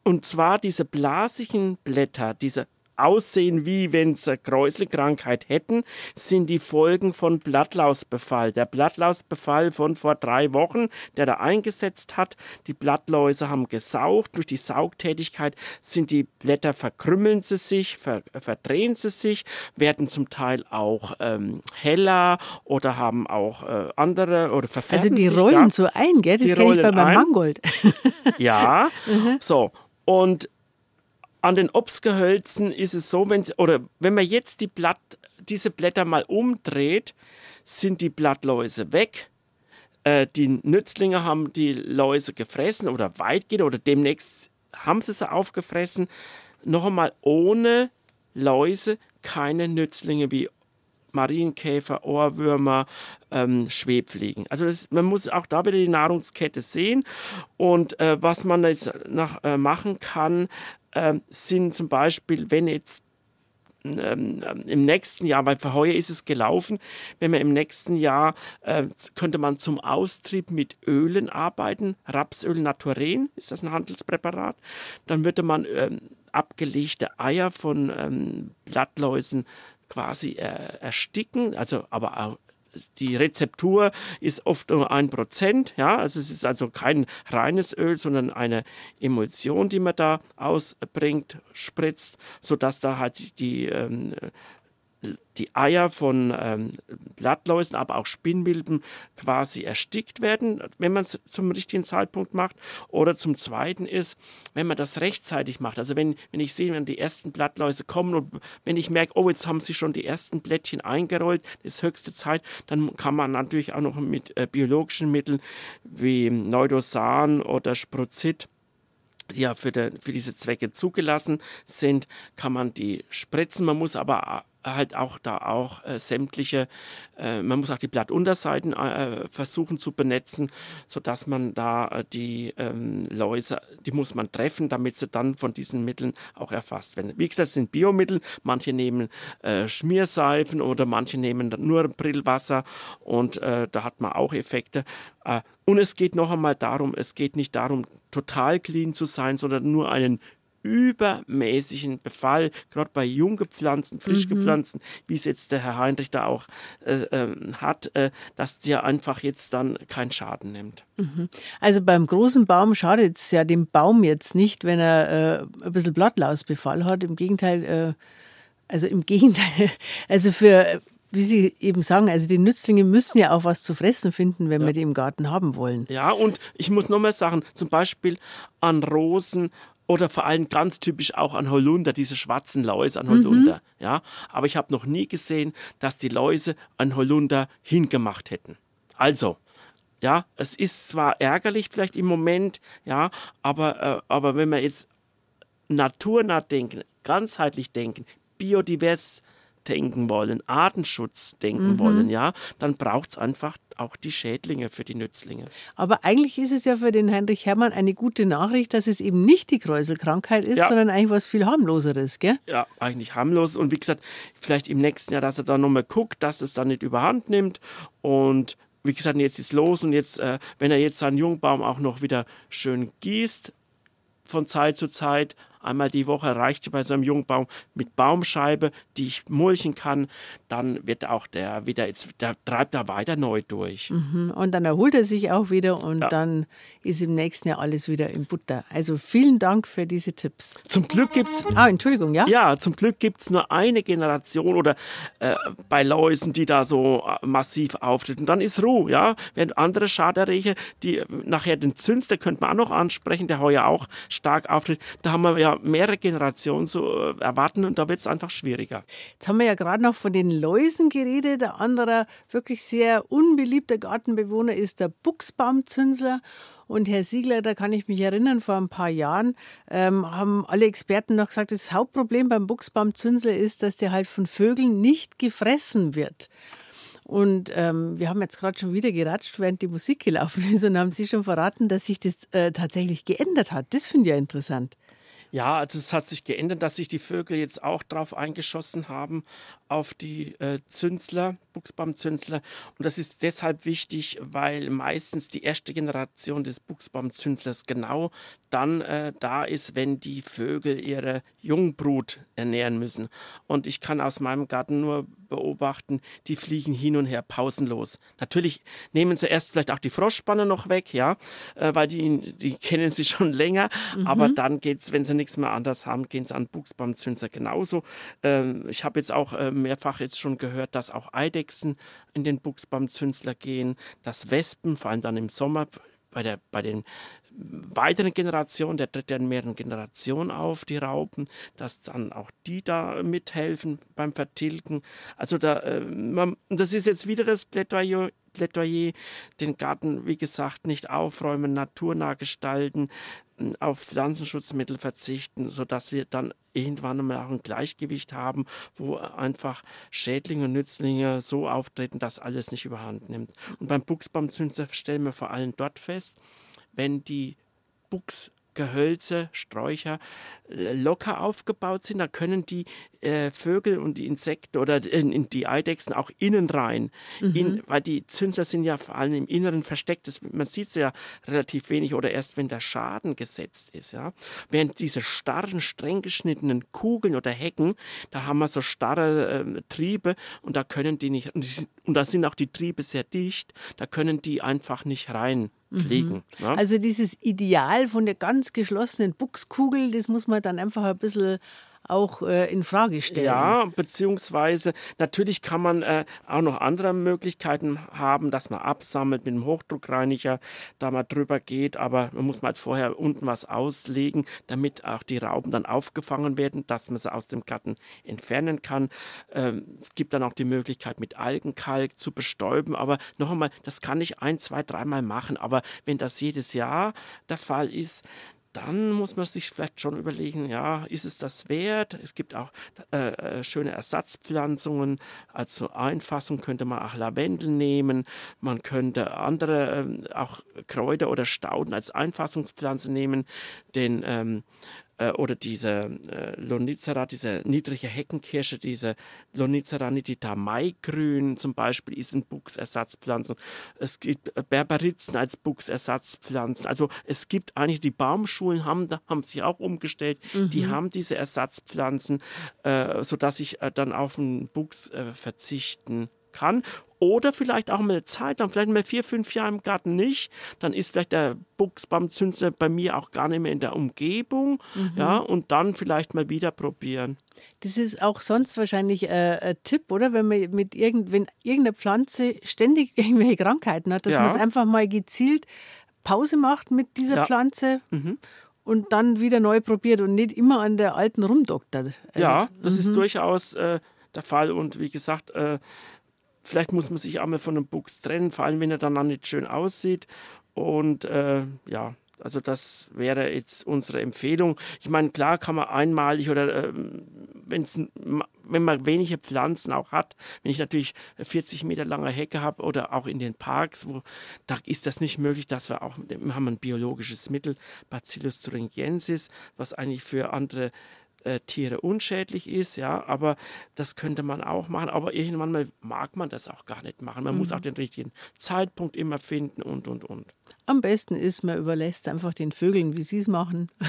Und zwar diese blasigen Blätter, diese aussehen, wie wenn sie Kräuselkrankheit hätten, sind die Folgen von Blattlausbefall. Der Blattlausbefall von vor drei Wochen, der da eingesetzt hat. Die Blattläuse haben gesaugt. Durch die Saugtätigkeit sind die Blätter, verkrümmeln sie sich, ver, verdrehen sie sich, werden zum Teil auch ähm, heller oder haben auch äh, andere oder verfärben Also die rollen da. so ein, gell? Das kenne ich bei meinem Mangold. ja, so. Und an den Obstgehölzen ist es so, wenn, oder wenn man jetzt die Blatt, diese Blätter mal umdreht, sind die Blattläuse weg. Äh, die Nützlinge haben die Läuse gefressen oder weitgehend oder demnächst haben sie sie aufgefressen. Noch einmal ohne Läuse keine Nützlinge wie Marienkäfer, Ohrwürmer, ähm, Schwebfliegen. Also das, man muss auch da wieder die Nahrungskette sehen. Und äh, was man jetzt nach, äh, machen kann, äh, sind zum Beispiel, wenn jetzt ähm, im nächsten Jahr, weil für heuer ist es gelaufen, wenn man im nächsten Jahr äh, könnte man zum Austrieb mit Ölen arbeiten, Rapsöl Naturen ist das ein Handelspräparat, dann würde man ähm, abgelegte Eier von ähm, Blattläusen quasi äh, ersticken, also aber auch die Rezeptur ist oft nur ein Prozent, ja, also es ist also kein reines Öl, sondern eine Emulsion, die man da ausbringt, spritzt, sodass da halt die ähm, die Eier von ähm, Blattläusen, aber auch Spinnmilben quasi erstickt werden, wenn man es zum richtigen Zeitpunkt macht. Oder zum Zweiten ist, wenn man das rechtzeitig macht. Also wenn, wenn ich sehe, wenn die ersten Blattläuse kommen und wenn ich merke, oh, jetzt haben sie schon die ersten Blättchen eingerollt, das ist höchste Zeit, dann kann man natürlich auch noch mit äh, biologischen Mitteln wie Neudosan oder Sprozit die ja für, de, für diese Zwecke zugelassen sind, kann man die spritzen. Man muss aber halt auch da auch äh, sämtliche, äh, man muss auch die Blattunterseiten äh, versuchen zu benetzen, sodass man da äh, die ähm, Läuse, die muss man treffen, damit sie dann von diesen Mitteln auch erfasst werden. Wie gesagt, es sind Biomittel, manche nehmen äh, Schmierseifen oder manche nehmen nur Brillwasser und äh, da hat man auch Effekte. und es geht noch einmal darum, es geht nicht darum, total clean zu sein, sondern nur einen übermäßigen Befall, gerade bei jung gepflanzten, frisch mhm. wie es jetzt der Herr Heinrich da auch äh, äh, hat, äh, dass der einfach jetzt dann keinen Schaden nimmt. Mhm. Also beim großen Baum schadet es ja dem Baum jetzt nicht, wenn er äh, ein bisschen Blattlausbefall hat. Im Gegenteil, äh, also im Gegenteil, also für wie Sie eben sagen, also die Nützlinge müssen ja auch was zu fressen finden, wenn ja. wir die im Garten haben wollen. Ja, und ich muss noch mal sagen, zum Beispiel an Rosen oder vor allem ganz typisch auch an Holunder, diese schwarzen Läuse an Holunder. Mhm. Ja? Aber ich habe noch nie gesehen, dass die Läuse an Holunder hingemacht hätten. Also, ja, es ist zwar ärgerlich vielleicht im Moment, ja, aber, äh, aber wenn wir jetzt naturnah denken, ganzheitlich denken, biodivers denken wollen, Artenschutz denken mhm. wollen, ja, dann braucht es einfach auch die Schädlinge für die Nützlinge. Aber eigentlich ist es ja für den Heinrich Hermann eine gute Nachricht, dass es eben nicht die Kräuselkrankheit ist, ja. sondern eigentlich was viel harmloseres, gell? Ja, eigentlich harmlos. Und wie gesagt, vielleicht im nächsten Jahr, dass er dann nochmal guckt, dass es dann nicht überhand nimmt und wie gesagt, jetzt ist los und jetzt, äh, wenn er jetzt seinen Jungbaum auch noch wieder schön gießt, von Zeit zu Zeit, einmal die Woche reicht bei so einem Jungbaum mit Baumscheibe, die ich mulchen kann, dann wird auch der wieder, jetzt, der treibt da weiter neu durch. Mhm. Und dann erholt er sich auch wieder und ja. dann ist im nächsten Jahr alles wieder in Butter. Also vielen Dank für diese Tipps. Zum Glück gibt es. Ah, Entschuldigung, ja? Ja, zum Glück gibt es nur eine Generation oder äh, bei Läusen, die da so äh, massiv auftreten. Dann ist Ruhe, ja. Während andere Schaderrecher, die äh, nachher den Zünster könnte man auch noch ansprechen, der heuer auch stark auftritt. Da haben wir ja mehrere Generationen so äh, erwarten und da wird es einfach schwieriger. Jetzt haben wir ja gerade noch von den Läusen geredet. Der andere wirklich sehr unbeliebter Gartenbewohner ist der Buchsbaumzünsler. Und Herr Siegler, da kann ich mich erinnern, vor ein paar Jahren ähm, haben alle Experten noch gesagt, das Hauptproblem beim Buchsbaumzünsler ist, dass der halt von Vögeln nicht gefressen wird. Und ähm, wir haben jetzt gerade schon wieder geratscht, während die Musik gelaufen ist und haben Sie schon verraten, dass sich das äh, tatsächlich geändert hat. Das finde ich ja interessant. Ja, also es hat sich geändert, dass sich die Vögel jetzt auch drauf eingeschossen haben, auf die äh, Zünsler, Buchsbaumzünsler. Und das ist deshalb wichtig, weil meistens die erste Generation des Buchsbaumzünslers genau dann äh, da ist, wenn die Vögel ihre Jungbrut ernähren müssen. Und ich kann aus meinem Garten nur beobachten, die fliegen hin und her pausenlos. Natürlich nehmen sie erst vielleicht auch die Froschspanne noch weg, ja, äh, weil die, die kennen sie schon länger. Mhm. Aber dann geht es, wenn sie nichts mehr anders haben, gehen sie an Buchsbaumzünser genauso. Ähm, ich habe jetzt auch äh, mehrfach jetzt schon gehört, dass auch Eidechsen in den Buchsbaumzünsler gehen, dass Wespen, vor allem dann im Sommer, bei, der, bei den weiteren Generationen, der tritt ja in mehreren Generationen auf, die Raupen, dass dann auch die da mithelfen beim Vertilgen. Also da, äh, man, das ist jetzt wieder das Plädoyer, Plädoyer, den Garten, wie gesagt, nicht aufräumen, naturnah gestalten, auf Pflanzenschutzmittel verzichten, sodass wir dann irgendwann mal auch ein Gleichgewicht haben, wo einfach Schädlinge und Nützlinge so auftreten, dass alles nicht überhand nimmt. Und beim Buchsbaumzünster stellen wir vor allem dort fest, wenn die Buchs Gehölze, Sträucher äh, locker aufgebaut sind, dann können die äh, Vögel und die Insekten oder äh, die Eidechsen auch innen rein. Mhm. In, weil die Zünsler sind ja vor allem im Inneren versteckt. Das, man sieht es ja relativ wenig oder erst, wenn der Schaden gesetzt ist. Ja? Während diese starren, streng geschnittenen Kugeln oder Hecken, da haben wir so starre äh, Triebe und da können die nicht, und, die und da sind auch die Triebe sehr dicht, da können die einfach nicht rein pflegen. Mhm. Ja? Also dieses Ideal von der ganz geschlossenen Buchskugel, das muss man dann einfach ein bisschen auch äh, in Frage stellen. Ja, beziehungsweise natürlich kann man äh, auch noch andere Möglichkeiten haben, dass man absammelt mit dem Hochdruckreiniger, da man drüber geht, aber man muss mal halt vorher unten was auslegen, damit auch die Rauben dann aufgefangen werden, dass man sie aus dem Garten entfernen kann. Ähm, es gibt dann auch die Möglichkeit, mit Algenkalk zu bestäuben, aber noch einmal, das kann ich ein, zwei, dreimal machen, aber wenn das jedes Jahr der Fall ist, dann muss man sich vielleicht schon überlegen, ja, ist es das wert? Es gibt auch äh, äh, schöne Ersatzpflanzungen. Als Einfassung könnte man auch Lavendel nehmen. Man könnte andere, ähm, auch Kräuter oder Stauden als Einfassungspflanze nehmen. Den ähm, äh, oder diese äh, Lonicera, diese niedrige Heckenkirsche, diese Lonicera nitida maigrün zum Beispiel, ist ein Buchsersatzpflanzen. Es gibt äh, Berberitzen als Buchsersatzpflanzen. Also es gibt eigentlich, die Baumschulen haben, haben sich auch umgestellt, mhm. die haben diese Ersatzpflanzen, äh, sodass ich äh, dann auf den Buchs äh, verzichten kann. Oder vielleicht auch mal eine Zeit, dann vielleicht mal vier, fünf Jahre im Garten nicht. Dann ist vielleicht der Buchsbaumzünsler bei mir auch gar nicht mehr in der Umgebung. Mhm. Ja, und dann vielleicht mal wieder probieren. Das ist auch sonst wahrscheinlich äh, ein Tipp, oder? Wenn man mit irgend, wenn irgendeine Pflanze ständig irgendwelche Krankheiten hat, dass ja. man es einfach mal gezielt Pause macht mit dieser ja. Pflanze. Mhm und dann wieder neu probiert und nicht immer an der alten rumdoktert. Also, ja, das -hmm. ist mhm. durchaus äh, der Fall. Und wie gesagt, äh, Vielleicht muss man sich einmal von einem Buchs trennen, vor allem wenn er dann auch nicht schön aussieht. Und äh, ja, also das wäre jetzt unsere Empfehlung. Ich meine, klar kann man einmalig oder äh, wenn's, wenn man wenige Pflanzen auch hat, wenn ich natürlich 40 Meter lange Hecke habe oder auch in den Parks, wo da ist das nicht möglich, dass wir auch, wir haben ein biologisches Mittel, Bacillus thuringiensis, was eigentlich für andere äh, Tiere unschädlich ist, ja, aber das könnte man auch machen, aber irgendwann mal mag man das auch gar nicht machen. Man mhm. muss auch den richtigen Zeitpunkt immer finden und, und, und. Am besten ist, man überlässt einfach den Vögeln, wie sie es machen.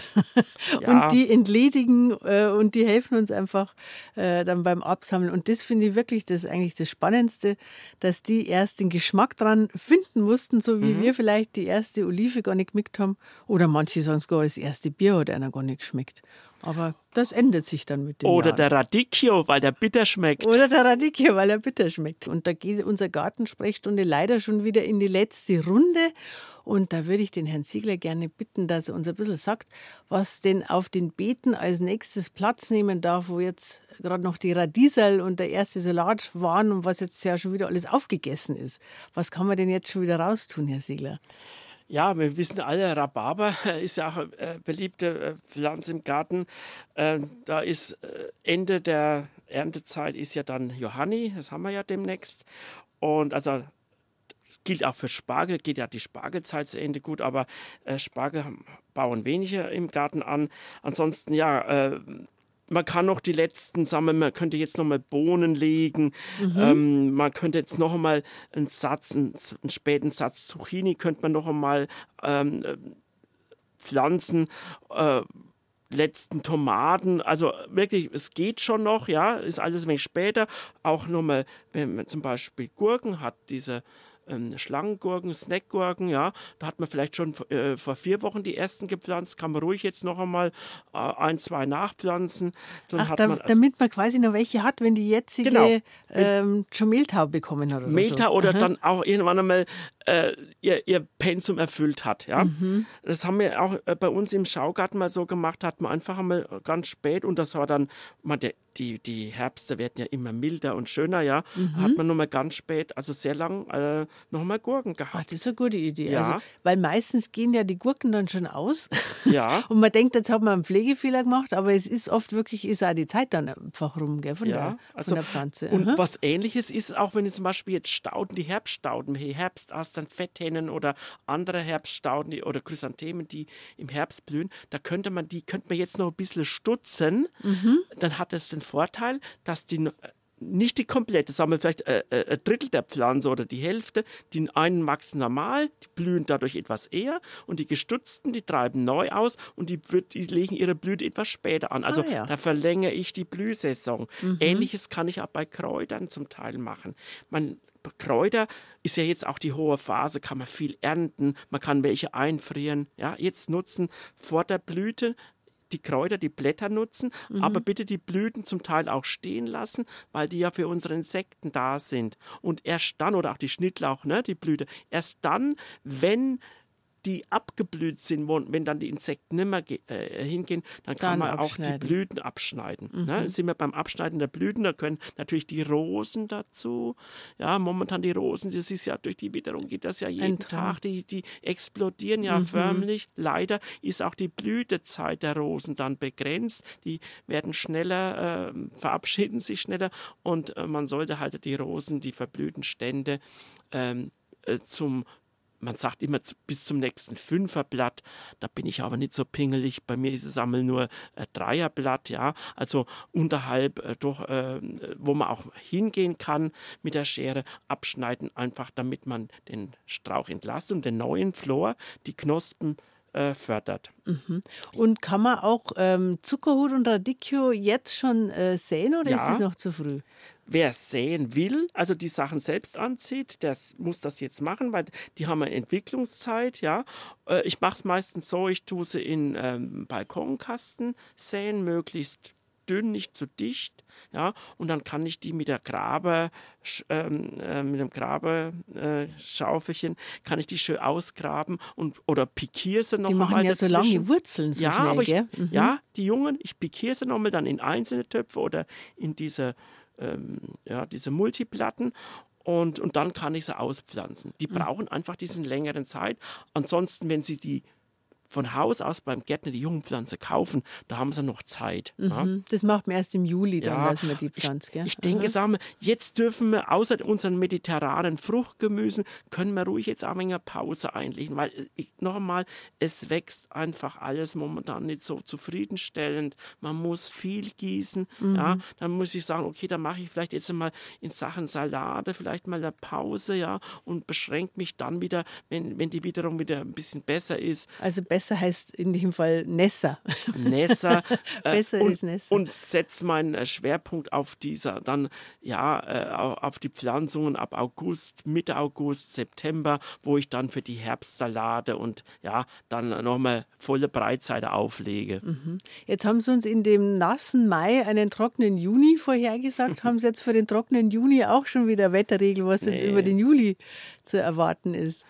Ja. Und die entledigen äh, und die helfen uns einfach äh, dann beim Absammeln. Und das finde ich wirklich das eigentlich das Spannendste, dass die erst den Geschmack dran finden mussten, so wie mhm. wir vielleicht die erste Olive gar nicht geschmeckt haben. Oder manche sagen sogar, das erste Bier hat einer gar nicht geschmeckt. Aber das ändert sich dann mit dem Oder Jahren. der Radicchio, weil der bitter schmeckt. Oder der Radicchio, weil er bitter schmeckt. Und da geht unsere Gartensprechstunde leider schon wieder in die letzte Runde. Und da würde ich den Herrn Ziegler gerne bitten, dass er uns ein bisschen sagt, was denn auf den Beeten als nächstes Platz nehmen darf, wo jetzt gerade noch die Radiesel und der erste Salat waren und was jetzt ja schon wieder alles aufgegessen ist. Was kann man denn jetzt schon wieder raustun, Herr Ziegler? Ja, wir wissen alle, Rhabarber ist ja auch eine äh, beliebte äh, Pflanze im Garten. Ähm, da ist äh, Ende der Erntezeit ist ja dann Johanni, das haben wir ja demnächst. Und also gilt auch für Spargel, geht ja die Spargelzeit zu Ende gut, aber Spargel bauen wenige im Garten an. Ansonsten ja, man kann noch die letzten sammeln, man könnte jetzt noch mal Bohnen legen, mhm. ähm, man könnte jetzt noch mal einen Satz, einen, einen, späten Satz Zucchini könnte man noch einmal ähm, äh, pflanzen. Äh, letzten Tomaten, also wirklich, es geht schon noch, ja, ist alles ein wenig später. Auch nochmal, wenn man zum Beispiel Gurken hat, diese ähm, Schlangengurken, Snackgurken, ja, da hat man vielleicht schon äh, vor vier Wochen die ersten gepflanzt, kann man ruhig jetzt noch einmal äh, ein, zwei nachpflanzen. Ach, da, man damit man quasi noch welche hat, wenn die jetzige genau. ähm, schon Mehltau bekommen hat. Oder Mehltau so. oder Aha. dann auch irgendwann einmal äh, ihr, ihr Pensum erfüllt hat. Ja? Mhm. Das haben wir auch äh, bei uns im Schaugarten mal so gemacht, hat man einfach einmal ganz spät und das war dann, man, der, die, die Herbste werden ja immer milder und schöner, ja, mhm. hat man nur mal ganz spät, also sehr lang, äh, noch mal Gurken gehabt. Ach, das ist eine gute Idee. Ja. Also, weil meistens gehen ja die Gurken dann schon aus. Ja. und man denkt, jetzt hat man einen Pflegefehler gemacht, aber es ist oft wirklich, ist auch die Zeit dann einfach rum, gell, von, ja. der, von also, der Pflanze. Und Aha. was ähnliches ist auch, wenn ich zum Beispiel jetzt Stauden, die Herbststauden, Herbstastern, Fetthennen oder andere Herbststauden die, oder Chrysanthemen, die im Herbst blühen, da könnte man die, könnte man jetzt noch ein bisschen stutzen. Mhm. Dann hat es den Vorteil, dass die nicht die komplette, sagen wir vielleicht äh, äh, ein Drittel der Pflanze oder die Hälfte, die einen wachsen normal, die blühen dadurch etwas eher und die gestutzten, die treiben neu aus und die, die legen ihre Blüte etwas später an. Also ah, ja. da verlängere ich die Blühsaison. Mhm. Ähnliches kann ich auch bei Kräutern zum Teil machen. Man Kräuter ist ja jetzt auch die hohe Phase, kann man viel ernten, man kann welche einfrieren, ja, jetzt nutzen vor der Blüte die Kräuter, die Blätter nutzen, mhm. aber bitte die Blüten zum Teil auch stehen lassen, weil die ja für unsere Insekten da sind. Und erst dann, oder auch die Schnittlauch, ne, die Blüte, erst dann, wenn die abgeblüht sind, wenn dann die Insekten nicht mehr äh, hingehen, dann kann dann man auch die Blüten abschneiden. Ne? Mhm. Ne? sind wir beim Abschneiden der Blüten, da können natürlich die Rosen dazu. Ja, momentan die Rosen, das ist ja durch die Witterung geht das ja jeden Tag, die, die explodieren ja mhm. förmlich. Leider ist auch die Blütezeit der Rosen dann begrenzt. Die werden schneller, äh, verabschieden sich schneller und äh, man sollte halt die Rosen, die verblühten Stände ähm, äh, zum man sagt immer bis zum nächsten Fünferblatt. Da bin ich aber nicht so pingelig. Bei mir ist es einmal nur äh, Dreierblatt, ja. Also unterhalb äh, doch, äh, wo man auch hingehen kann mit der Schere, abschneiden, einfach damit man den Strauch entlastet und den neuen Flor, die Knospen äh, fördert. Mhm. Und kann man auch ähm, Zuckerhut und Radicchio jetzt schon äh, säen oder ja. ist es noch zu früh? Wer säen will, also die Sachen selbst anzieht, der muss das jetzt machen, weil die haben eine Entwicklungszeit, ja. Äh, ich mache es meistens so, ich tue sie in ähm, Balkonkasten säen, möglichst dünn, nicht zu dicht, ja, und dann kann ich die mit der Grabe, ähm, äh, mit dem Grabeschaufelchen, äh, kann ich die schön ausgraben und oder pikiere sie noch die mal. Machen ja so lange Wurzeln so ja, schnell, aber ich, mhm. ja, die Jungen, ich pikiere sie nochmal dann in einzelne Töpfe oder in diese, ähm, ja, diese Multiplatten und, und dann kann ich sie auspflanzen. Die mhm. brauchen einfach diesen längeren Zeit. Ansonsten, wenn sie die von Haus aus beim Gärtner die Jungpflanze kaufen, da haben sie noch Zeit. Mhm. Ja. Das macht man erst im Juli, dann ja, lassen wir die Pflanze. Ich, ich denke, sagen wir, jetzt dürfen wir außer unseren mediterranen Fruchtgemüsen, können wir ruhig jetzt auch eine Pause einlegen, weil äh, ich, noch einmal, es wächst einfach alles momentan nicht so zufriedenstellend. Man muss viel gießen. Mhm. Ja, dann muss ich sagen, okay, dann mache ich vielleicht jetzt mal in Sachen Salate vielleicht mal eine Pause, ja, und beschränke mich dann wieder, wenn, wenn die Witterung wieder ein bisschen besser ist. Also besser heißt in dem Fall Nessa. Nessa. Äh, besser und, ist Nessa. Und setze meinen äh, Schwerpunkt auf dieser, dann ja, äh, auf die Pflanzungen ab August, Mitte August, September, wo ich dann für die Herbstsalate und ja, dann nochmal volle Breitseite auflege. Mhm. Jetzt haben Sie uns in dem nassen Mai einen trockenen Juni vorhergesagt. haben Sie jetzt für den trockenen Juni auch schon wieder Wetterregel, was nee. jetzt über den Juli zu erwarten ist?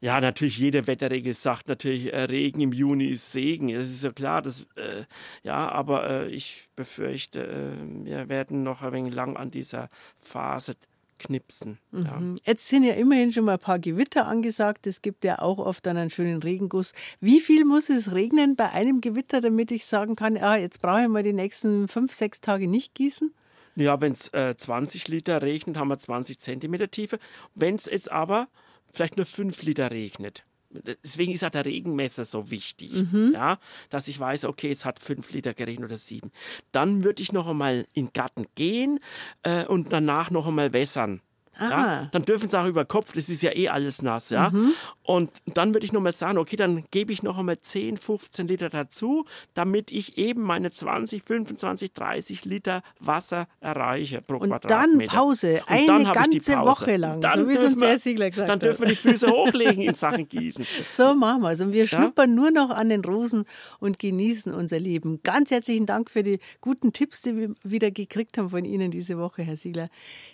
Ja, natürlich, jede Wetterregel sagt natürlich, äh, Regen im Juni ist Segen. Das ist ja klar. Das, äh, ja, aber äh, ich befürchte, äh, wir werden noch ein wenig lang an dieser Phase knipsen. Ja. Mhm. Jetzt sind ja immerhin schon mal ein paar Gewitter angesagt. Es gibt ja auch oft dann einen schönen Regenguss. Wie viel muss es regnen bei einem Gewitter, damit ich sagen kann, ah, jetzt brauche ich mal die nächsten fünf, sechs Tage nicht gießen? Ja, wenn es äh, 20 Liter regnet, haben wir 20 Zentimeter Tiefe. Wenn es jetzt aber vielleicht nur fünf Liter regnet. Deswegen ist auch der Regenmesser so wichtig, mhm. ja, dass ich weiß, okay, es hat fünf Liter geregnet oder sieben. Dann würde ich noch einmal in den Garten gehen äh, und danach noch einmal wässern. Ah. Ja, dann dürfen sie auch über Kopf, das ist ja eh alles nass. Ja? Mhm. Und dann würde ich nochmal sagen, okay, dann gebe ich noch einmal 10, 15 Liter dazu, damit ich eben meine 20, 25, 30 Liter Wasser erreiche pro und Quadratmeter. Dann Pause, und eine dann ganze Pause. Woche lang, dann so wie es uns Siegler gesagt Dann dürfen wir die Füße hochlegen in Sachen Gießen. So machen wir es. Und wir ja? schnuppern nur noch an den Rosen und genießen unser Leben. Ganz herzlichen Dank für die guten Tipps, die wir wieder gekriegt haben von Ihnen diese Woche, Herr Siegler.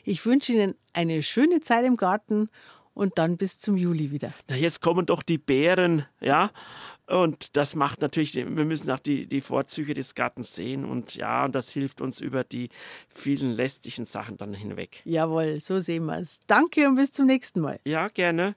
Ich wünsche Ihnen eine schöne Zeit im Garten und dann bis zum Juli wieder. Na, jetzt kommen doch die Bären, ja. Und das macht natürlich, wir müssen auch die, die Vorzüge des Gartens sehen und ja, und das hilft uns über die vielen lästigen Sachen dann hinweg. Jawohl, so sehen wir es. Danke und bis zum nächsten Mal. Ja, gerne.